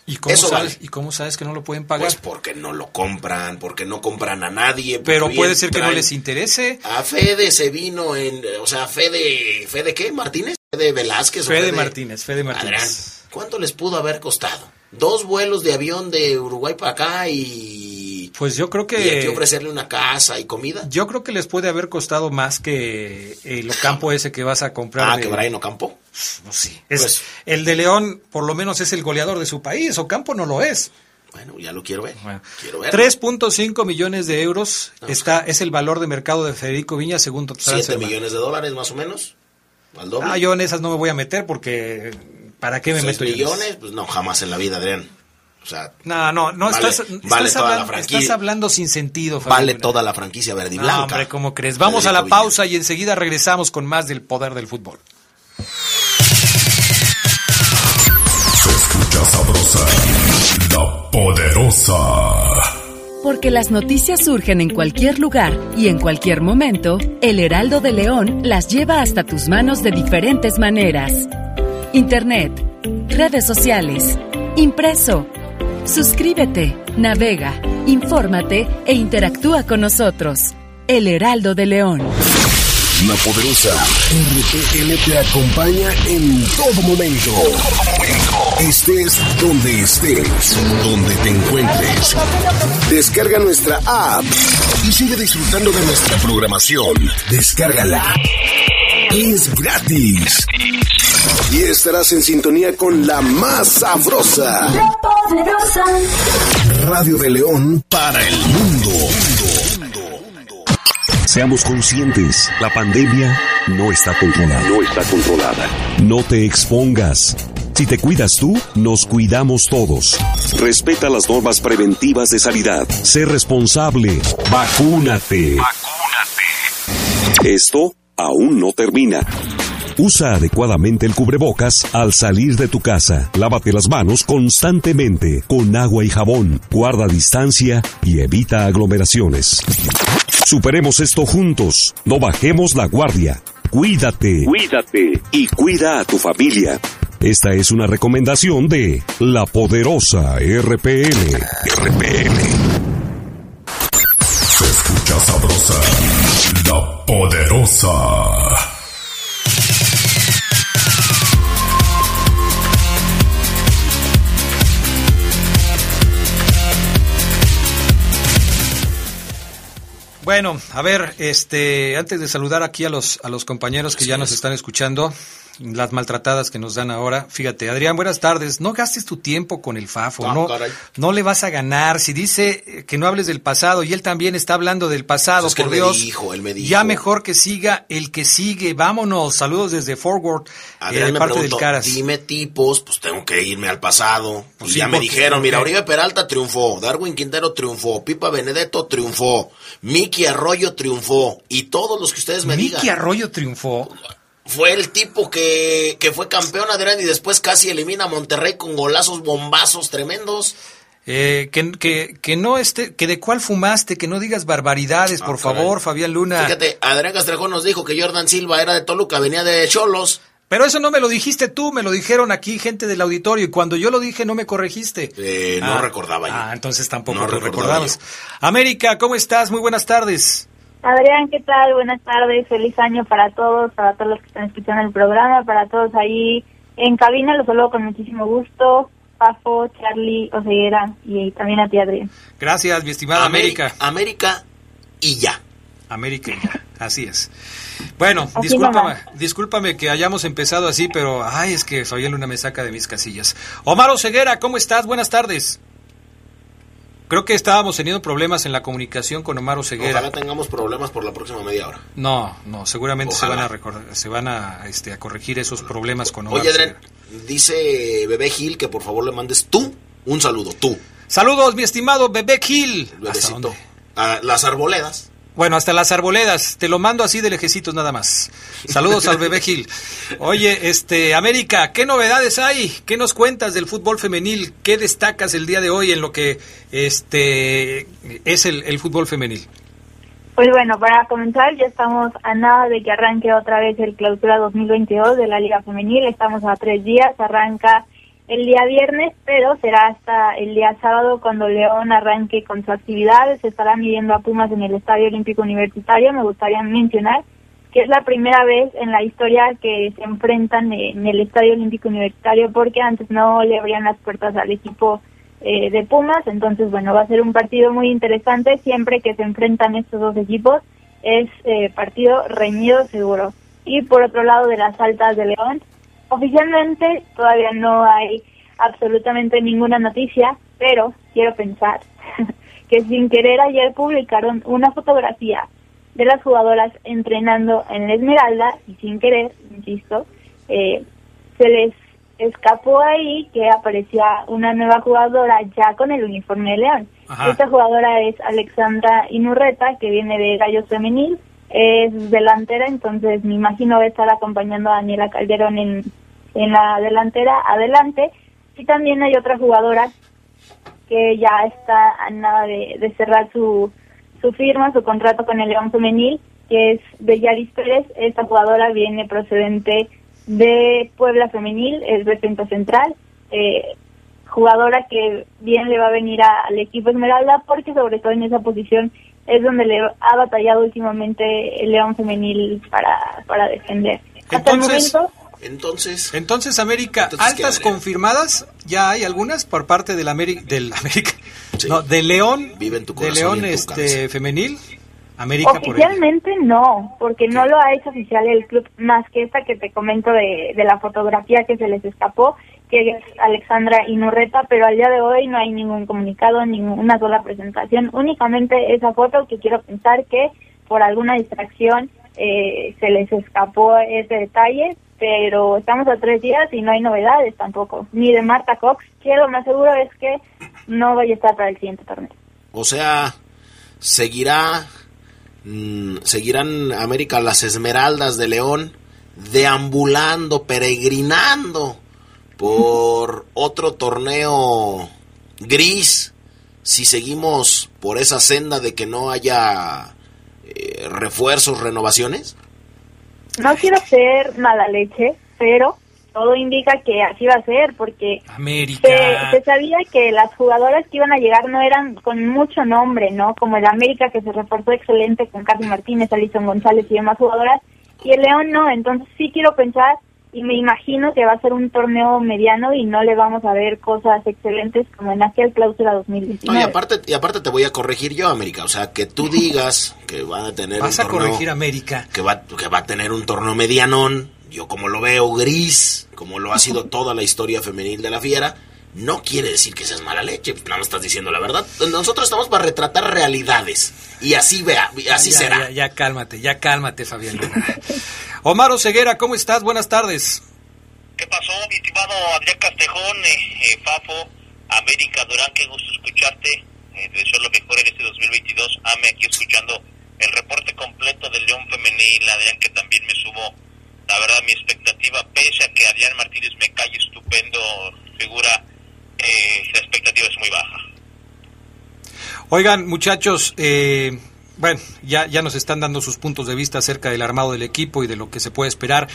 ¿Y cómo, Eso sabes, vale. ¿Y cómo sabes que no lo pueden pagar? Pues porque no lo compran, porque no compran a nadie. pero puede ser que no les interese. A Fede se vino en, o sea, Fede, ¿Fede qué? ¿Martínez? ¿Fede Velázquez? o Fede Martínez, Fede Adrián, Martínez. ¿cuánto les pudo haber costado? Dos vuelos de avión de Uruguay para acá y, Pues yo creo y aquí que ofrecerle una casa y comida. yo creo que les puede haber costado más que el Ocampo ese que vas a comprar. Ah, de- que Brian Ocampo. No, sí. Es- Pues- el de León, por lo menos, es el goleador de su país. Ocampo no lo es. Bueno, ya lo quiero ver. Bueno, Quiero ver. 3.5 millones de euros está es el valor de mercado de Federico Viña según Siete Transfermarkt. millones de dólares más o menos. Al doble. Ah, yo en esas no me voy a meter porque ¿para qué me meto yo en millones, pues no, jamás en la vida, Adrián. O sea, No, no, no Vale- estás, vale toda hablando, estás hablando sin sentido, vale Fabián. toda la franquicia verde y No, blanca. hombre, ¿cómo crees? Vamos a la pausa y enseguida regresamos con más del poder del fútbol. Se escucha sabrosa, la poderosa. Porque las noticias surgen en cualquier lugar y en cualquier momento, el Heraldo de León las lleva hasta tus manos de diferentes maneras. Internet, redes sociales, impreso. Suscríbete, navega, infórmate e interactúa con nosotros. El Heraldo de León. La poderosa RPL te acompaña en todo momento. Estés donde estés, donde te encuentres. Descarga nuestra app y sigue disfrutando de nuestra programación. Descárgala. Es gratis. Y estarás en sintonía con la más sabrosa. Radio de León para el mundo. Seamos conscientes, la pandemia no está controlada. No está controlada. No te expongas. Si te cuidas tú, nos cuidamos todos. Respeta las normas preventivas de sanidad. Sé responsable. Vacúnate. Esto aún no termina. Usa adecuadamente el cubrebocas al salir de tu casa. Lávate las manos constantemente con agua y jabón. Guarda distancia y evita aglomeraciones. Superemos esto juntos. No bajemos la guardia. Cuídate. Cuídate. Y cuida a tu familia. Esta es una recomendación de la poderosa RPL. RPL. Se escucha sabrosa, la poderosa. Bueno, a ver, este, antes de saludar aquí a los a los compañeros que ya nos están escuchando, las maltratadas que nos dan ahora. Fíjate, Adrián, buenas tardes. No gastes tu tiempo con el Fafo, Ah, no, caray. no le vas a ganar. Si dice eh, que no hables del pasado y él también está hablando del pasado, Pues es que por él me Dios. dijo, él me dijo. Ya mejor que siga el que sigue. Vámonos. Saludos desde Forward, Adrián de me parte preguntó, del Caras. dime tipos, pues tengo que irme al pasado. Pues sí, ya me porque- dijeron, mira, Oribe Peralta triunfó, Darwin Quintero triunfó, Pipa Benedetto triunfó, Miki Arroyo triunfó, y todos los que ustedes me Miki digan. Arroyo triunfó. Fue el tipo que, que fue campeón, Adrián, y después casi elimina a Monterrey con golazos, bombazos tremendos. Eh, que, que, que no esté, que de cuál fumaste, que no digas barbaridades, Ah, por favor, Fabián Luna. Fíjate, Adrián Castrejón nos dijo que Jordan Silva era de Toluca, venía de Cholos. Pero eso no me lo dijiste tú, me lo dijeron aquí gente del auditorio y cuando yo lo dije no me corregiste. Eh, no recordaba yo. Ah, entonces tampoco No lo recordaba recordamos. América, ¿cómo estás? Muy buenas tardes. Adrián, ¿qué tal? Buenas tardes, feliz año para todos, para todos los que están escuchando el programa, para todos ahí en cabina, los saludo con muchísimo gusto, Pafo, Charlie, Oseguera y también a ti, Adrián. Gracias, mi estimada América. América y ya. América, y ya. Así es. Bueno, Así discúlpame, nomás. discúlpame que hayamos empezado así, pero ay, es que Fabián Luna me saca de mis casillas. Omar Oseguera, ¿cómo estás? Buenas tardes. Creo que estábamos teniendo problemas en la comunicación con Omar Oseguera. Ojalá tengamos problemas por la próxima media hora. No, no, seguramente se van a recordar, se van a, este, a corregir esos problemas con Omar Oye, Adrián, dice Bebé Gil que por favor le mandes tú un saludo, tú. Saludos, mi estimado Bebé Gil. Bebecito. A las arboledas. Bueno, hasta las arboledas, te lo mando así de lejecitos nada más. Saludos al bebé Gil. Oye, este, América, ¿qué novedades hay? ¿Qué nos cuentas del fútbol femenil? ¿Qué destacas el día de hoy en lo que este es el, el fútbol femenil? Pues bueno, para comenzar, ya estamos a nada de que arranque otra vez el clausura 2022 de la Liga Femenil. Estamos a tres días, arranca el día viernes, pero será hasta el día sábado cuando León arranque con su actividad. Se estará midiendo a Pumas en el Estadio Olímpico Universitario. Me gustaría mencionar que es la primera vez en la historia que se enfrentan en el Estadio Olímpico Universitario porque antes no le abrían las puertas al equipo eh, de Pumas. Entonces, bueno, va a ser un partido muy interesante siempre que se enfrentan estos dos equipos. Es eh, partido reñido seguro. Y por otro lado, de las altas de León, Oficialmente todavía no hay absolutamente ninguna noticia, pero quiero pensar (laughs) que sin querer ayer publicaron una fotografía de las jugadoras entrenando en la Esmeralda y sin querer, insisto, eh, se les escapó ahí que aparecía una nueva jugadora ya con el uniforme de León. Esta jugadora es Alexandra Inurreta, que viene de Gallos Femenil, es delantera, entonces me imagino va a estar acompañando a Daniela Calderón en, en la delantera adelante. Y también hay otra jugadora que ya está a nada de, cerrar su, su firma, su contrato con el León Femenil, que es Bellaris Pérez. Esta jugadora viene procedente de Puebla Femenil, es defensa central. Eh, jugadora que bien le va a venir al equipo Esmeralda porque sobre todo en esa posición es donde le ha batallado últimamente el León Femenil para, para defender. Hasta el momento entonces. Entonces, América, altas confirmadas, ya hay algunas por parte del (laughs) América, del América, no, de León, de León este femenil. América Oficialmente no, porque no lo ha hecho oficial el club, más que esta que te comento de, de la fotografía que se les escapó, que es Alexandra Inurreta, pero al día de hoy no hay ningún comunicado, ninguna sola presentación, únicamente esa foto que quiero pensar que por alguna distracción eh, se les escapó ese detalle, pero estamos a tres días y no hay novedades tampoco, ni de Marta Cox, que lo más seguro es que no vaya a estar para el siguiente torneo. O sea, seguirá, mm, seguirán América las Esmeraldas de León deambulando, peregrinando por (laughs) otro torneo gris, si seguimos por esa senda de que no haya eh, refuerzos, renovaciones. No quiero ser mala leche, pero todo indica que así va a ser, porque Se, sabía que las jugadoras que iban a llegar no eran con mucho nombre, ¿no? Como el América, que se reforzó excelente con Carlos Martínez, Alison González y demás jugadoras, y el León no. Entonces sí quiero pensar y me imagino que va a ser un torneo mediano y no le vamos a ver cosas excelentes como en aquel cláusula 2019. y aparte y aparte te voy a corregir yo, América, o sea, que tú digas que va a tener Vas a corregir América. Que va que va a tener un torneo medianón, yo como lo veo gris, como lo ha sido (laughs) toda la historia femenil de la Fiera, no quiere decir que seas mala leche, no me estás diciendo la verdad. Nosotros estamos para retratar realidades y así vea, así será. Ya, ya, cálmate, ya cálmate, Fabián. (laughs) Omar Ceguera, ¿cómo estás? Buenas tardes. ¿Qué pasó, mi estimado Adrián Castejón, eh, eh, Fafo, América Durán? Qué gusto escucharte. Eh, deseo lo mejor en este 2022. Ame aquí escuchando el reporte completo del León Femenil. Adrián, que también me subo. La verdad, mi expectativa, pese a que Adrián Martínez me cae estupendo, figura, eh, la expectativa es muy baja. Oigan, muchachos, eh, bueno, ya, ya nos están dando sus puntos de vista acerca del armado del equipo y de lo que se puede esperar.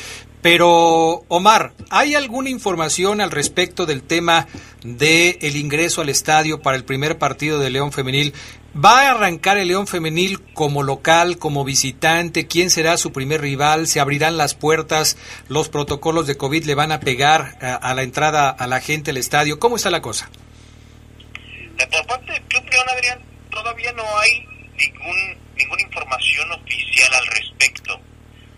Pero, Omar, ¿hay alguna información al respecto del tema del el ingreso al estadio para el primer partido de León Femenil? ¿Va a arrancar el León Femenil como local, como visitante? ¿Quién será su primer rival? ¿Se abrirán las puertas? ¿Los protocolos de COVID le van a pegar a, la entrada a la gente al estadio? ¿Cómo está la cosa? Por parte del Club León, Adrián, todavía no hay ningún, ninguna información oficial al respecto.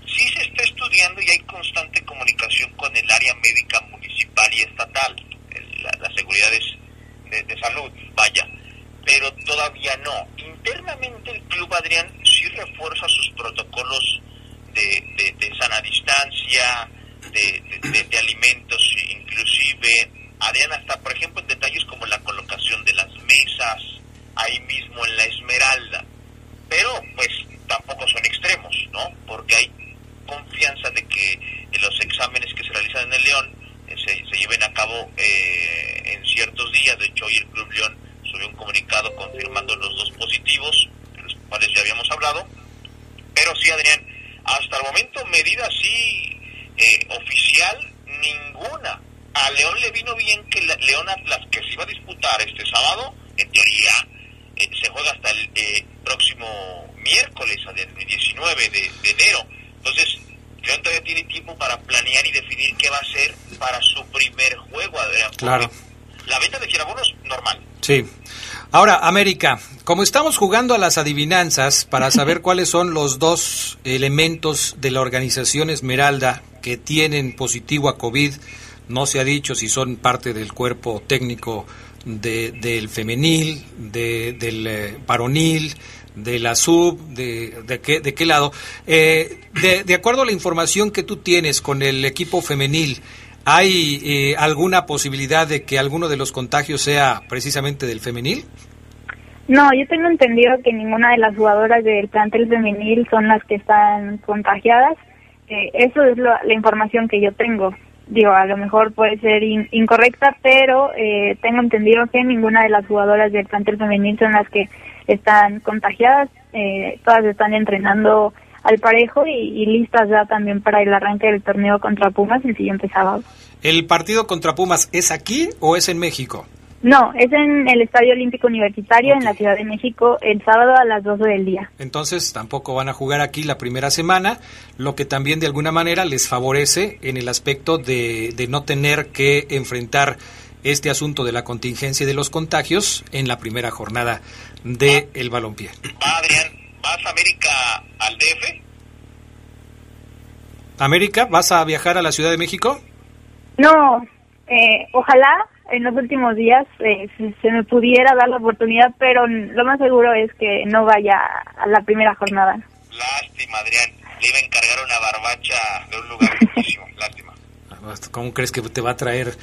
Sí se está estudiando y hay constante comunicación con el área médica municipal y estatal, las seguridades de, salud, vaya. Pero todavía no. Internamente el club Adrián sí refuerza sus protocolos de, de, sana distancia, de, de, alimentos inclusive. Adrián hasta, por ejemplo, en detalles como la colocación de las mesas, ahí mismo en la Esmeralda. Pero pues tampoco son extremos, ¿no? Porque hay confianza de que los exámenes que se realizan en el León eh, se, se, lleven a cabo eh, en ciertos días. De hecho, hoy el Club León subió un comunicado confirmando los dos positivos, de los cuales ya habíamos hablado. Pero sí, Adrián, hasta el momento medida sí eh, oficial ninguna. A León le vino bien que León Atlas, que se iba a disputar este sábado, en teoría se juega hasta el próximo miércoles, el 19 de, de enero. Entonces, León todavía tiene tiempo para planear y definir qué va a hacer para su primer juego, Adrián. Claro. La venta de girabonos, normal. Sí. Ahora, América, como estamos jugando a las adivinanzas para (laughs) saber cuáles son los dos elementos de la organización Esmeralda que tienen positivo a COVID, no se ha dicho si son parte del cuerpo técnico de, del femenil, de, del eh, varonil, de la sub, de, de, qué, de qué lado. Eh, de, de, acuerdo a la información que tú tienes con el equipo femenil, ¿hay eh, alguna posibilidad de que alguno de los contagios sea precisamente del femenil? No, yo tengo entendido que ninguna de las jugadoras del plantel femenil son las que están contagiadas. Eh, eso es la información que yo tengo. Digo, a lo mejor puede ser incorrecta, pero eh, tengo entendido que ninguna de las jugadoras del plantel femenil son las que están contagiadas, eh, todas están entrenando al parejo y, listas ya también para el arranque del torneo contra Pumas el siguiente sábado. ¿El partido contra Pumas es aquí o es en México? No, es en el Estadio Olímpico Universitario en la Ciudad de México el sábado a las 12 del día. Entonces tampoco van a jugar aquí la primera semana, lo que también de alguna manera les favorece en el aspecto de, de no tener que enfrentar este asunto de la contingencia y de los contagios en la primera jornada de el balompié. Adrián, ¿vas a América al DF? América, ¿vas a viajar a la Ciudad de México? No, eh, ojalá en los últimos días eh, se, me pudiera dar la oportunidad, pero lo más seguro es que no vaya a la primera jornada. Lástima, Adrián. Le iba a encargar una barbacha de un lugar muchísimo. (laughs) Lástima. ¿Cómo crees que te va a traer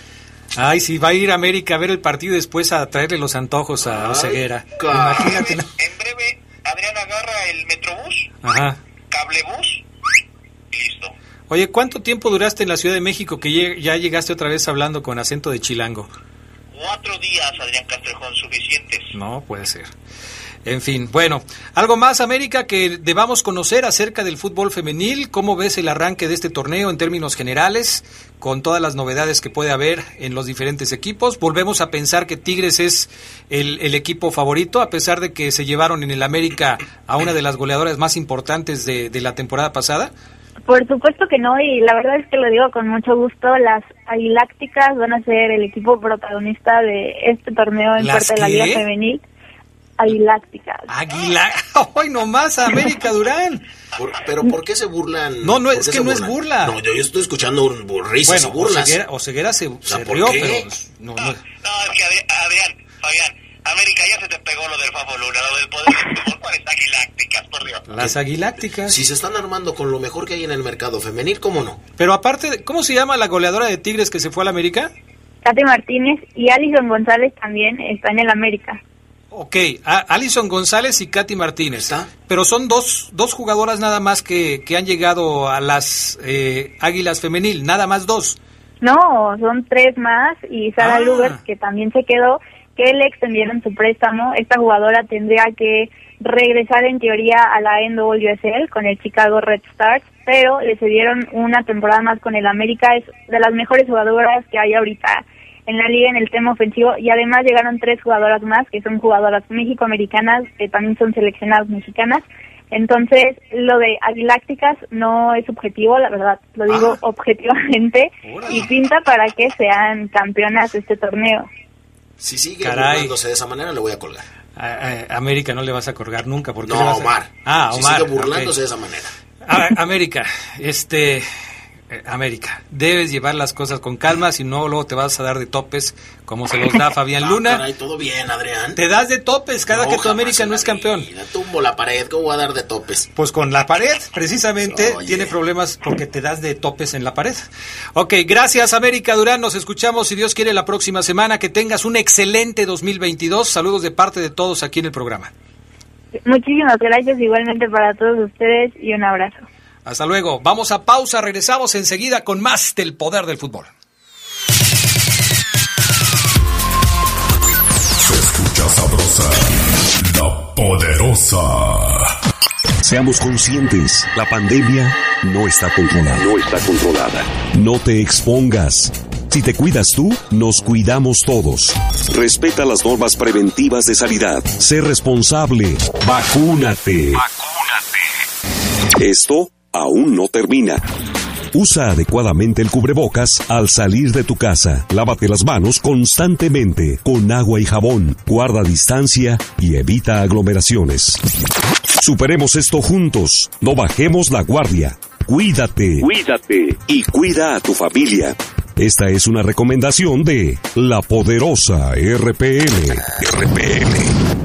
Ay, sí, va a ir a América a ver el partido y después a traerle los antojos a Oseguera. Imagínate. En breve, Adrián agarra el Metrobús, Ajá. cablebús y listo. Oye, ¿cuánto tiempo duraste en la Ciudad de México que ya llegaste otra vez hablando con acento de chilango? Cuatro días, Adrián Castrejón, suficientes. No, puede ser. En fin, bueno, algo más, América, que debamos conocer acerca del fútbol femenil. ¿Cómo ves el arranque de este torneo en términos generales, con todas las novedades que puede haber en los diferentes equipos? Volvemos a pensar que Tigres es el, equipo favorito, a pesar de que se llevaron en el América a una de las goleadoras más importantes de, la temporada pasada. Por supuesto que no, y la verdad es que lo digo con mucho gusto. Las Aguilácticas van a ser el equipo protagonista de este torneo en parte de la Liga Femenil aguilácticas. Águila, hoy (laughs) nomás América Durán. pero ¿por qué se burlan? No, no, es que no es burla. No, yo, estoy escuchando un risas bueno, y burlas. O Ceguera, se, se rió, pero no, no. es que Adrián, Fabián, América ya se te pegó lo del Fafo Luna, lo del poder del fútbol, ¿cuáles aguilácticas, por Dios? Las aguilácticas. Si se están armando con lo mejor que hay en el mercado femenil, ¿cómo no? Pero aparte, ¿cómo se llama la goleadora de Tigres que se fue a la América? Katy Martínez y Alison González también están en el América. Ok, Alison González y Katy Martínez. Pero son dos, dos jugadoras nada más que, que han llegado a las eh, Águilas Femenil, nada más dos. No, son tres más y Sara ah. que también se quedó, que le extendieron su préstamo. Esta jugadora tendría que regresar en teoría a la NWSL con el Chicago Red Stars, pero le cedieron una temporada más con el América. Es de las mejores jugadoras que hay ahorita en la liga en el tema ofensivo y además llegaron tres jugadoras más que son jugadoras mexicoamericanas que también son seleccionadas mexicanas. Entonces, lo de Aguilácticas no es objetivo, la verdad, lo digo ah. objetivamente, y pinta para que sean campeonas de este torneo. Si sigue burlándose de esa manera, le voy a colgar. A, América no le vas a colgar nunca. porque no, Omar. Ah, Omar. Si sigue burlándose de esa manera. América, este, Eh, América. Debes llevar las cosas con calma, si no, luego te vas a dar de topes como se los da (laughs) Fabián Ah, Luna. caray, todo bien, Adrián. Te das de topes cada No, que tu América no la es campeón. vida. Tumbo la pared, ¿cómo voy a dar de topes? Pues con la pared, precisamente, Oye. tiene problemas porque te das de topes en la pared. Ok, gracias América Durán, nos escuchamos si Dios quiere la próxima semana. Que tengas un excelente 2022. Saludos de parte de todos aquí en el programa. Muchísimas gracias igualmente para todos ustedes y un abrazo. Hasta luego. Vamos a pausa, regresamos enseguida con más del poder del fútbol. Se escucha sabrosa, la poderosa. Seamos conscientes, la pandemia no está controlada. No está controlada. No te expongas. Si te cuidas tú, nos cuidamos todos. Respeta las normas preventivas de sanidad. Sé responsable. Vacúnate. Esto aún no termina. Usa adecuadamente el cubrebocas al salir de tu casa. Lávate las manos constantemente con agua y jabón. Guarda distancia y evita aglomeraciones. Superemos esto juntos. No bajemos la guardia. Cuídate. Cuídate. Y cuida a tu familia. Esta es una recomendación de la poderosa RPL. RPL.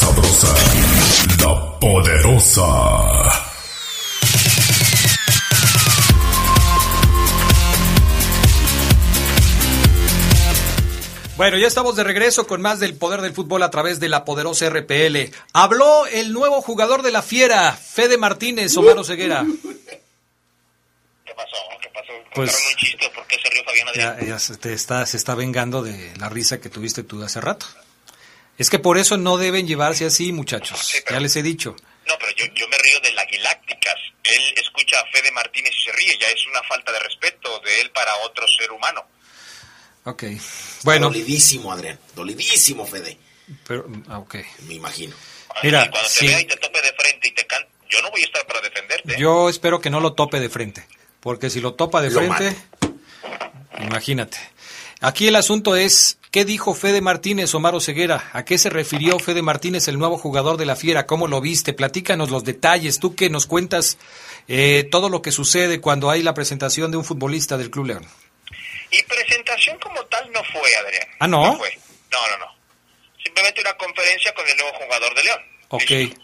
Sabrosa, la poderosa. Bueno, ya estamos de regreso con más del poder del fútbol a través de la poderosa RPL. Habló el nuevo jugador de la Fiera, Fede Martínez, Omar Ceguera. (laughs) ¿Qué pasó? ¿Qué pasó? Pues- Contaron un chiste, ¿por qué se rió Fabián Adrián? Ya, ya se, te está, se está vengando de la risa que tuviste tú hace rato. Es que por eso no deben llevarse así, muchachos. Ya les he dicho. No, pero yo, yo me río de las Galácticas. Él escucha a Fede Martínez y se ríe. Ya es una falta de respeto de él para otro ser humano. Ok. Bueno, Dolidísimo, Adrián. Dolidísimo, Fede. pero, ah, ok. Me imagino. Mira, Cuando te sí. vea y te tope de frente y te can... Yo no voy a estar para defenderte. Yo espero que no lo tope de frente, porque si lo topa de Lo frente, imagínate. Aquí el asunto es, ¿qué dijo Fede Martínez, Omar Ceguera? ¿A qué se refirió Fede Martínez, el nuevo jugador de la Fiera? ¿Cómo lo viste? Platícanos los detalles, tú que nos cuentas eh, todo lo que sucede cuando hay la presentación de un futbolista del Club León. Y presentación como tal no fue, Adrián. Ah, ¿no? fue. No, no, no. Simplemente una conferencia con el nuevo jugador de León. Ok.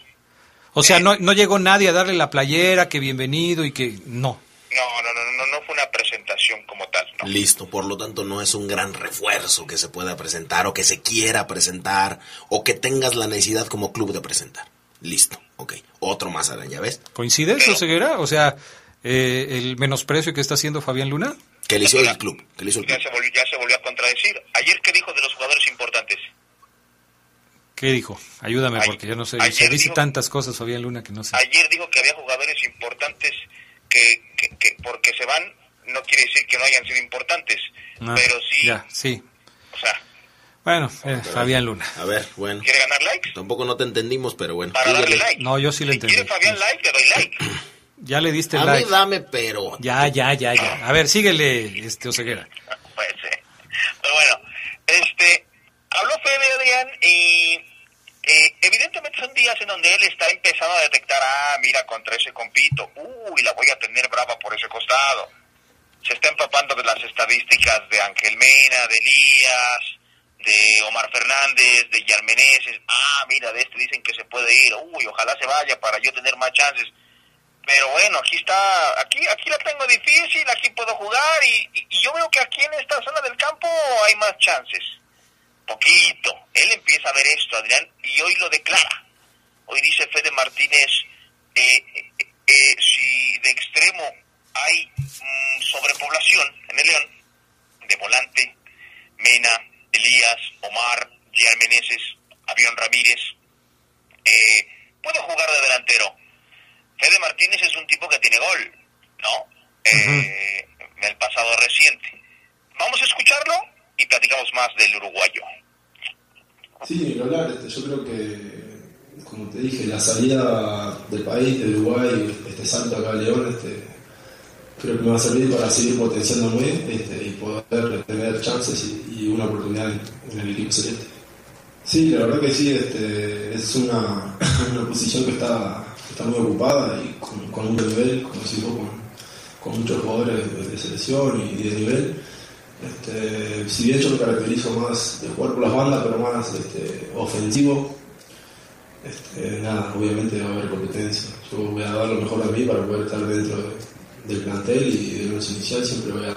O sea, no, no llegó nadie a darle la playera, que bienvenido y que... No. No, no, no, no, como tal. No. Listo, por lo tanto no es un gran refuerzo que se pueda presentar o que se quiera presentar o que tengas la necesidad como club de presentar. Listo, ok. Otro más, ¿ya ves? ¿Coincides, Ceguera? O sea, eh, el menosprecio que está haciendo Fabián Luna. Que le hizo el club, que le hizo el Ya club. se, volvió, ya se volvió a contradecir. Ayer, ¿qué dijo de los jugadores importantes? ¿Qué dijo? Ayúdame, Ay- porque yo no sé. ayer Se dice dijo- tantas cosas, Fabián Luna, que no sé. Ayer dijo que había jugadores importantes que, que, que porque se van no quiere decir que no hayan sido importantes. Ah, pero sí, Ya, sí. o sea, Bueno, eh, Fabián Luna. A ver, bueno. ¿quiere ganar likes? Tampoco no te entendimos, pero bueno. Para darle like. No, yo sí le Si quiere entendí. Fabián like, le doy like. (clears throat) Ya le diste A like. mí dame, pero... Ya, ya, ya, ya. A ver, síguele, este Oseguera. (laughs) Pues, eh, pero bueno, este, habló Fede Adrián y eh, evidentemente son días en donde él está empezando a detectar, ah, mira, contra ese compito, uy, la voy a tener brava por ese costado. Se está empapando de las estadísticas de Ángel Mena, de Elías, de Omar Fernández, de Yarmeneses. Ah, mira, de este dicen que se puede ir. Uy, ojalá se vaya para yo tener más chances. Pero bueno, aquí está, aquí aquí la tengo difícil, aquí puedo jugar y, yo veo que aquí en esta zona del campo hay más chances. Poquito. Él empieza a ver esto, Adrián, y hoy lo declara. Hoy dice Fede Martínez, eh, eh, eh, si de extremo hay mm, sobrepoblación en el León de Volante, Mena, Elías, Omar, Gian Meneses, Avión Ramírez. Eh, puede jugar de delantero. Fede Martínez es un tipo que tiene gol, ¿no? Eh, uh. En el pasado reciente. Vamos a escucharlo y platicamos más del uruguayo. Sí, hablar, este, yo creo que, como te dije, la salida del país, de Uruguay, este salto acá León, este, creo que me va a servir para seguir potenciándome este, y poder tener chances y, una oportunidad en, el equipo celeste. Sí, la verdad que sí, este, es una, (laughs) una posición que está, está muy ocupada y con, con un nivel, como decimos, con, con muchos jugadores de, selección y, de nivel. Este, si bien yo me caracterizo más de jugar por las bandas, pero más este, ofensivo, este, nada, obviamente va a haber competencia. Yo voy a dar lo mejor de mí para poder estar dentro del plantel y del once inicial, siempre voy a,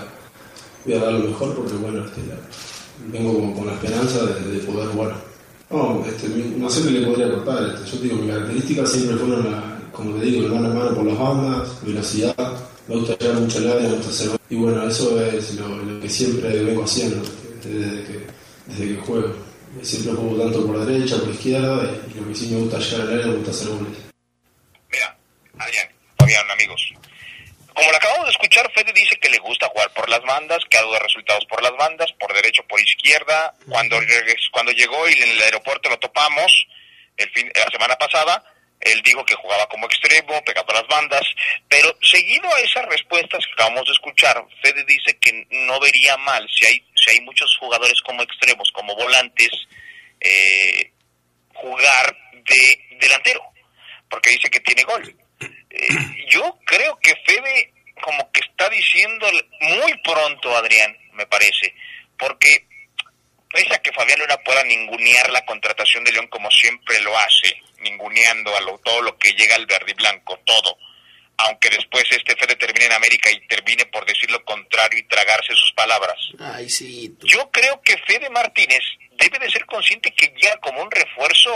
voy a dar lo mejor porque, bueno, este, vengo como con la esperanza de, poder jugar. No, este, no sé qué le podría contar. Este, yo digo, mi característica siempre fueron, la, como te digo, el mano a mano por las bandas, velocidad, me gusta llegar mucho al área, me gusta hacer... Y bueno, eso es lo, que siempre vengo haciendo desde que, desde que juego. Siempre juego tanto por derecha, por izquierda, y lo que sí me gusta llegar al área, me gusta hacer goles. Mira, Adrián, Fabián, amigos. Como lo acabamos de escuchar, Fede dice que le gusta jugar por las bandas, que ha dado resultados por las bandas, por derecho, por izquierda. Cuando, cuando llegó y en el aeropuerto lo topamos el fin, la semana pasada, él dijo que jugaba como extremo, pegando las bandas, pero seguido a esas respuestas que acabamos de escuchar, Fede dice que no vería mal si hay, si hay muchos jugadores como extremos, como volantes, eh, jugar de delantero, porque dice que tiene gol. Eh, yo creo que Fede como que está diciendo muy pronto, Adrián, me parece, porque pese a que Fabián Luna pueda ningunear la contratación de León como siempre lo hace, ninguneando a lo, todo lo que llega al verde y blanco, todo, aunque después este Fede termine en América y termine por decir lo contrario y tragarse sus palabras. Ay, sí, Yo creo que Fede Martínez debe de ser consciente que llega como un refuerzo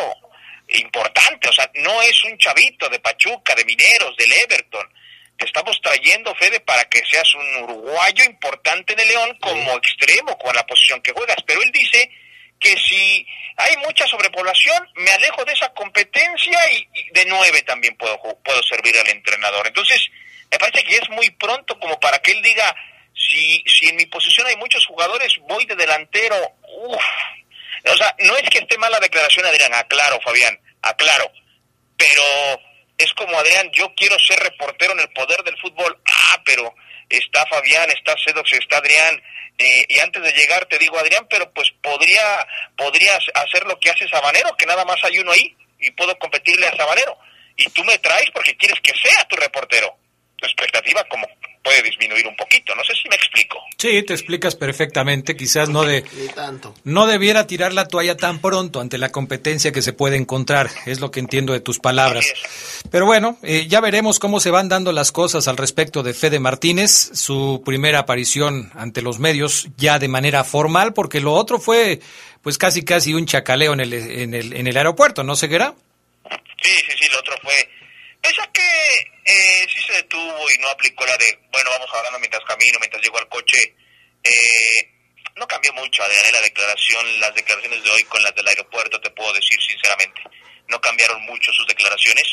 importante, o sea, no es un chavito de Pachuca, de Mineros, del Everton, te estamos trayendo, Fede, para que seas un uruguayo importante en el León como extremo, con la posición que juegas. Pero él dice que si hay mucha sobrepoblación, me alejo de esa competencia y, de nueve también puedo, puedo servir al entrenador. Entonces, me parece que es muy pronto como para que él diga, si, si en mi posición hay muchos jugadores, voy de delantero. Uf. O sea, no es que esté mala declaración, Adrián, aclaro, Fabián, aclaro. Pero es como Adrián, yo quiero ser reportero en el poder del fútbol. Ah, pero está Fabián, está Sedox, está Adrián. Eh, y antes de llegar te digo, Adrián, pero pues podría, podrías hacer lo que hace Sabanero, que nada más hay uno ahí y puedo competirle a Sabanero. Y tú me traes porque quieres que sea tu reportero. Tu expectativa como puede disminuir un poquito. No sé si me explico. Sí, te explicas perfectamente. Quizás no de no debiera tirar la toalla tan pronto ante la competencia que se puede encontrar. Es lo que entiendo de tus palabras. Pero bueno, eh, ya veremos cómo se van dando las cosas al respecto de Fede Martínez, su primera aparición ante los medios ya de manera formal, porque lo otro fue pues casi casi un chacaleo en el, en el, en el aeropuerto, ¿no, Ceguera? Sí, sí, sí, lo otro fue Pese que eh, sí se detuvo y no aplicó la de, bueno, vamos hablando mientras camino, mientras llego al coche, eh, no cambió mucho de la declaración, las declaraciones de hoy con las del aeropuerto, te puedo decir sinceramente, no cambiaron mucho sus declaraciones.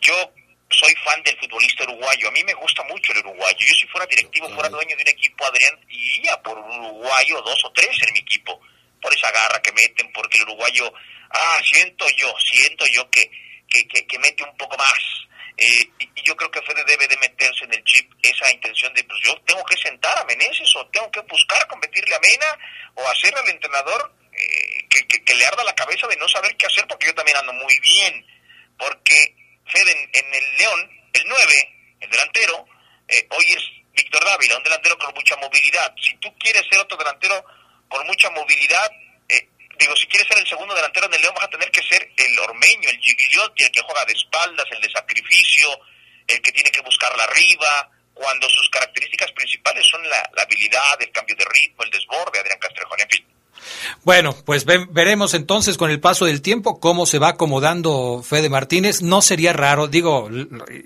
Yo soy fan del futbolista uruguayo, a mí me gusta mucho el uruguayo. Yo si fuera directivo, fuera dueño de un equipo, Adrián, iría por un uruguayo, dos o tres en mi equipo, por esa garra que meten, porque el uruguayo, ah, siento yo, siento yo que, que, que, que mete un poco más eh, y yo creo que Fede debe de meterse en el chip esa intención de, pues yo tengo que sentar a Meneses o tengo que buscar competirle a Mena o hacerle al entrenador eh, que, le arda la cabeza de no saber qué hacer porque yo también ando muy bien. Porque Fede en, el León, el 9, el delantero, eh, hoy es Víctor Dávila, un delantero con mucha movilidad. Si tú quieres ser otro delantero con mucha movilidad, digo, si quieres ser el segundo delantero en el León, vas a tener que ser el ormeño, el gigliotti, el que juega de espaldas, el de sacrificio, el que tiene que buscarla arriba, cuando sus características principales son la, habilidad, el cambio de ritmo, el desborde, Adrián Castrejón, en fin. Bueno, pues veremos entonces con el paso del tiempo cómo se va acomodando Fede Martínez. No sería raro, digo,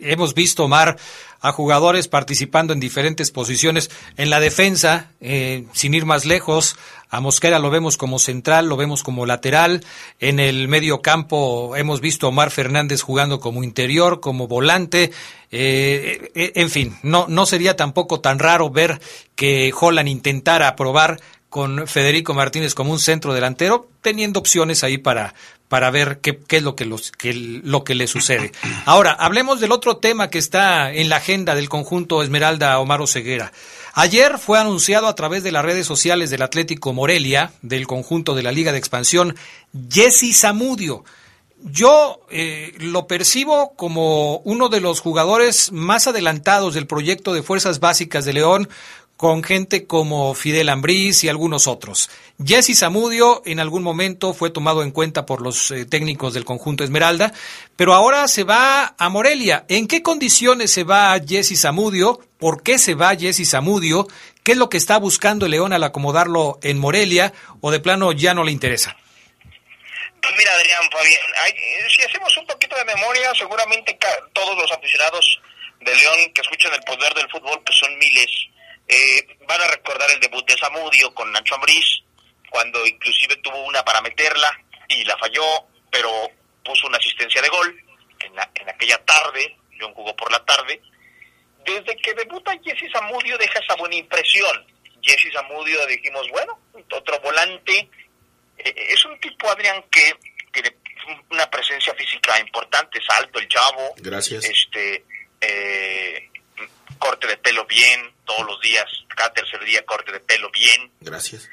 hemos visto, Mar, a jugadores participando en diferentes posiciones en la defensa, eh, sin ir más lejos. A Mosquera lo vemos como central, lo vemos como lateral. En el medio campo hemos visto a Omar Fernández jugando como interior, como volante. Eh, eh, en fin, no, no sería tampoco tan raro ver que Holland intentara probar con Federico Martínez como un centro delantero, teniendo opciones ahí para, para ver qué, qué es lo que, los, qué, lo que le sucede. Ahora, hablemos del otro tema que está en la agenda del conjunto Esmeralda Omar Ceguera. Ayer fue anunciado a través de las redes sociales del Atlético Morelia, del conjunto de la Liga de Expansión, Jesse Zamudio. Yo eh, lo percibo como uno de los jugadores más adelantados del proyecto de Fuerzas Básicas de León, con gente como Fidel Ambriz y algunos otros. Jesse Zamudio en algún momento fue tomado en cuenta por los eh, técnicos del conjunto Esmeralda, pero ahora se va a Morelia. ¿En qué condiciones se va Jesse Zamudio? ¿Por qué se va Jesse Zamudio? ¿Qué es lo que está buscando León al acomodarlo en Morelia o de plano ya no le interesa? Pues mira, Adrián, Fabián, si hacemos un poquito de memoria, seguramente todos los aficionados de León que escuchan el poder del fútbol, que son miles, eh, van a recordar el debut de Samudio con Nacho Ambriz, cuando inclusive tuvo una para meterla y la falló, pero puso una asistencia de gol en, en aquella tarde, León jugó por la tarde. Desde que debuta Jesse Samudio deja esa buena impresión. Jesse Samudio dijimos, bueno, otro volante. Eh, es un tipo, Adrián, que tiene una presencia física importante, es alto el chavo. Gracias. Este, eh, corte de pelo bien, todos los días, cada tercer día corte de pelo bien. Gracias.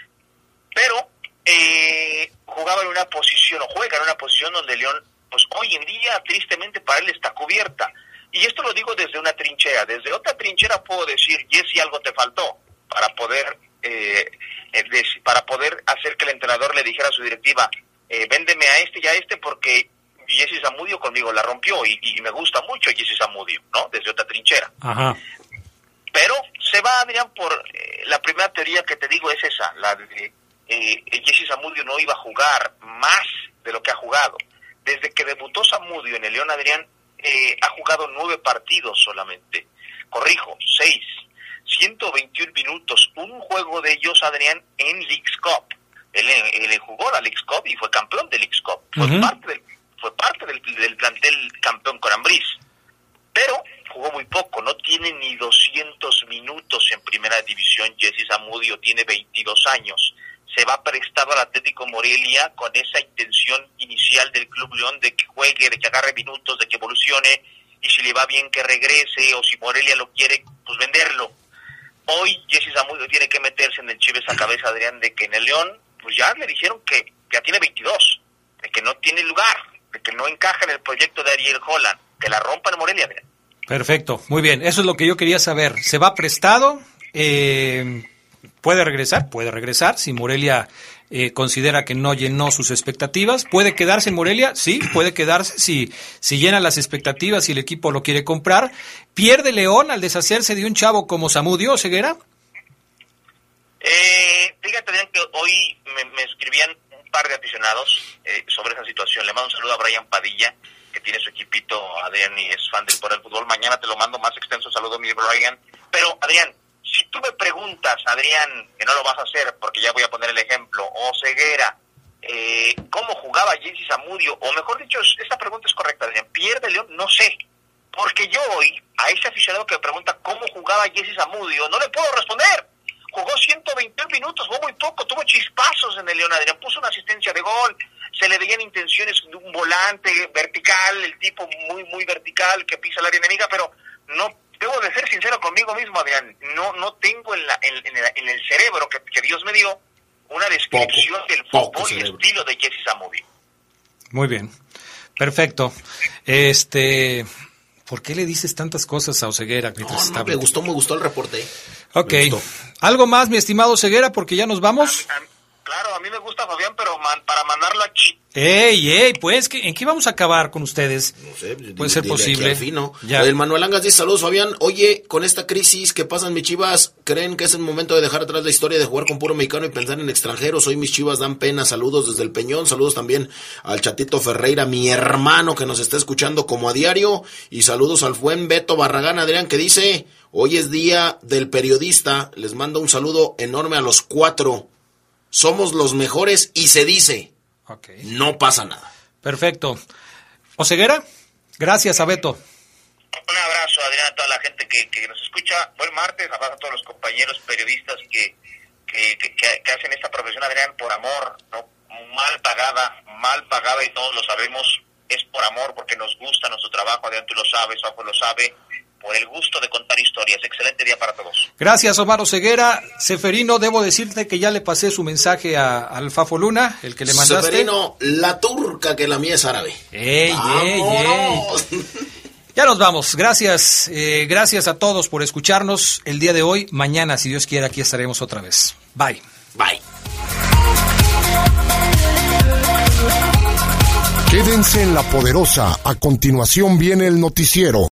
Pero eh, jugaba en una posición, o juega en una posición donde León, pues hoy en día, tristemente para él está cubierta. Y esto lo digo desde una trinchera. Desde otra trinchera puedo decir, Jesse, algo te faltó para poder, eh, eh para poder hacer que el entrenador le dijera a su directiva, eh, véndeme a este y a este porque Jesse Zamudio conmigo la rompió y, y me gusta mucho Jesse Zamudio, ¿no? Desde otra trinchera. Ajá. Pero se va, Adrián, por eh, la primera teoría que te digo es esa, la de eh, Jesse Zamudio no iba a jugar más de lo que ha jugado. Desde que debutó Zamudio en el León Adrián, eh, ha jugado nueve partidos solamente. Corrijo, seis. 121 minutos. Un juego de ellos, Adrián, en Leagues Cup. Él, él, jugó la Leagues Cup y fue campeón de Leagues Cup. Fue parte, del, fue parte del, del plantel campeón con Ambriz. Pero jugó muy poco, no tiene ni 200 minutos en primera división. Jesse Zamudio tiene 22 años. Se va prestado al Atlético Morelia con esa intención inicial del Club León de que juegue, de que agarre minutos, de que evolucione y si le va bien que regrese o si Morelia lo quiere, pues venderlo. Hoy Jesse Zamudio tiene que meterse en el chives a cabeza, Adrián, de que en el León, pues ya le dijeron que ya tiene 22, de que no tiene lugar, de que no encaja en el proyecto de Ariel Holland, que la rompa en Morelia. Perfecto, muy bien. Eso es lo que yo quería saber. ¿Se va prestado? Eh, ¿Puede regresar? Puede regresar. Si Morelia eh, considera que no llenó sus expectativas, ¿puede quedarse en Morelia? Sí, puede quedarse si, si llena las expectativas y el equipo lo quiere comprar. ¿Pierde León al deshacerse de un chavo como Samudio Ceguera? Eh, fíjate bien que hoy me, me, escribían par de aficionados eh, sobre esa situación. Le mando un saludo a Brian Padilla que tiene su equipito, Adrián, y es fan del por el fútbol. Mañana te lo mando más extenso. Saludo, mi Brian. Pero, Adrián, si tú me preguntas, Adrián, que no lo vas a hacer, porque ya voy a poner el ejemplo, o Ceguera, eh, ¿cómo jugaba Jesse Zamudio? O mejor dicho, esta pregunta es correcta, Adrián. ¿Pierde León? No sé. Porque yo hoy, a ese aficionado que me pregunta cómo jugaba Jesse Zamudio, no le puedo responder. Jugó 121 minutos, jugó muy poco, tuvo chispazos en el León, Adrián. Puso una asistencia de gol, se le veían intenciones de un volante vertical, el tipo muy, muy vertical que pisa el área enemiga, pero no, debo de ser sincero conmigo mismo, Adrián, no, no tengo en, la, en, en, el, en el, cerebro que, que, Dios me dio una descripción poco, del fútbol y estilo de Jesse Zamudio. Muy bien, perfecto. Este... ¿Por qué le dices tantas cosas a Oseguera mientras no, no, Me gustó, me gustó el reporte. Ok. ¿Algo más, mi estimado Ceguera, porque ya nos vamos? A, a, claro, a mí me gusta Fabián, pero man, para mandarlo a Chi. ¡Ey, ey! Pues, ¿en qué vamos a acabar con ustedes? No sé, puede ser posible. Fin, ¿no? ya. El Manuel Angas dice, saludos Fabián. Oye, con esta crisis que pasan mis chivas, ¿creen que es el momento de dejar atrás la historia de jugar con puro mexicano y pensar en extranjeros? Hoy mis chivas dan pena. Saludos desde el Peñón. Saludos también al Chatito Ferreira, mi hermano que nos está escuchando como a diario. Y saludos al buen Beto Barragán, Adrián, que dice, hoy es día del periodista. Les mando un saludo enorme a los cuatro. Somos los mejores y se dice, okay. no pasa nada. Perfecto. Oseguera, gracias a Beto. Un abrazo, Adrián, a toda la gente que, que nos escucha. Buen martes, abrazo a todos los compañeros periodistas que, que, que, que hacen esta profesión, Adrián, por amor, ¿no? mal pagada, mal pagada y todos lo sabemos, es por amor, porque nos gusta nuestro trabajo, Adrián, tú lo sabes, Fafo lo sabe, por el gusto de contar historias. Excelente día para todos. Gracias, Omar Ceguera. Seferino, debo decirte que ya le pasé su mensaje a, al Fafo Luna, el que le mandaste. Seferino, la turca, que la mía es árabe. ¡Ey, ey, ey! Ya nos vamos. Gracias, eh, gracias a todos por escucharnos el día de hoy. Mañana, si Dios quiere, aquí estaremos otra vez. Bye. Bye. Quédense en la poderosa. A continuación viene el noticiero.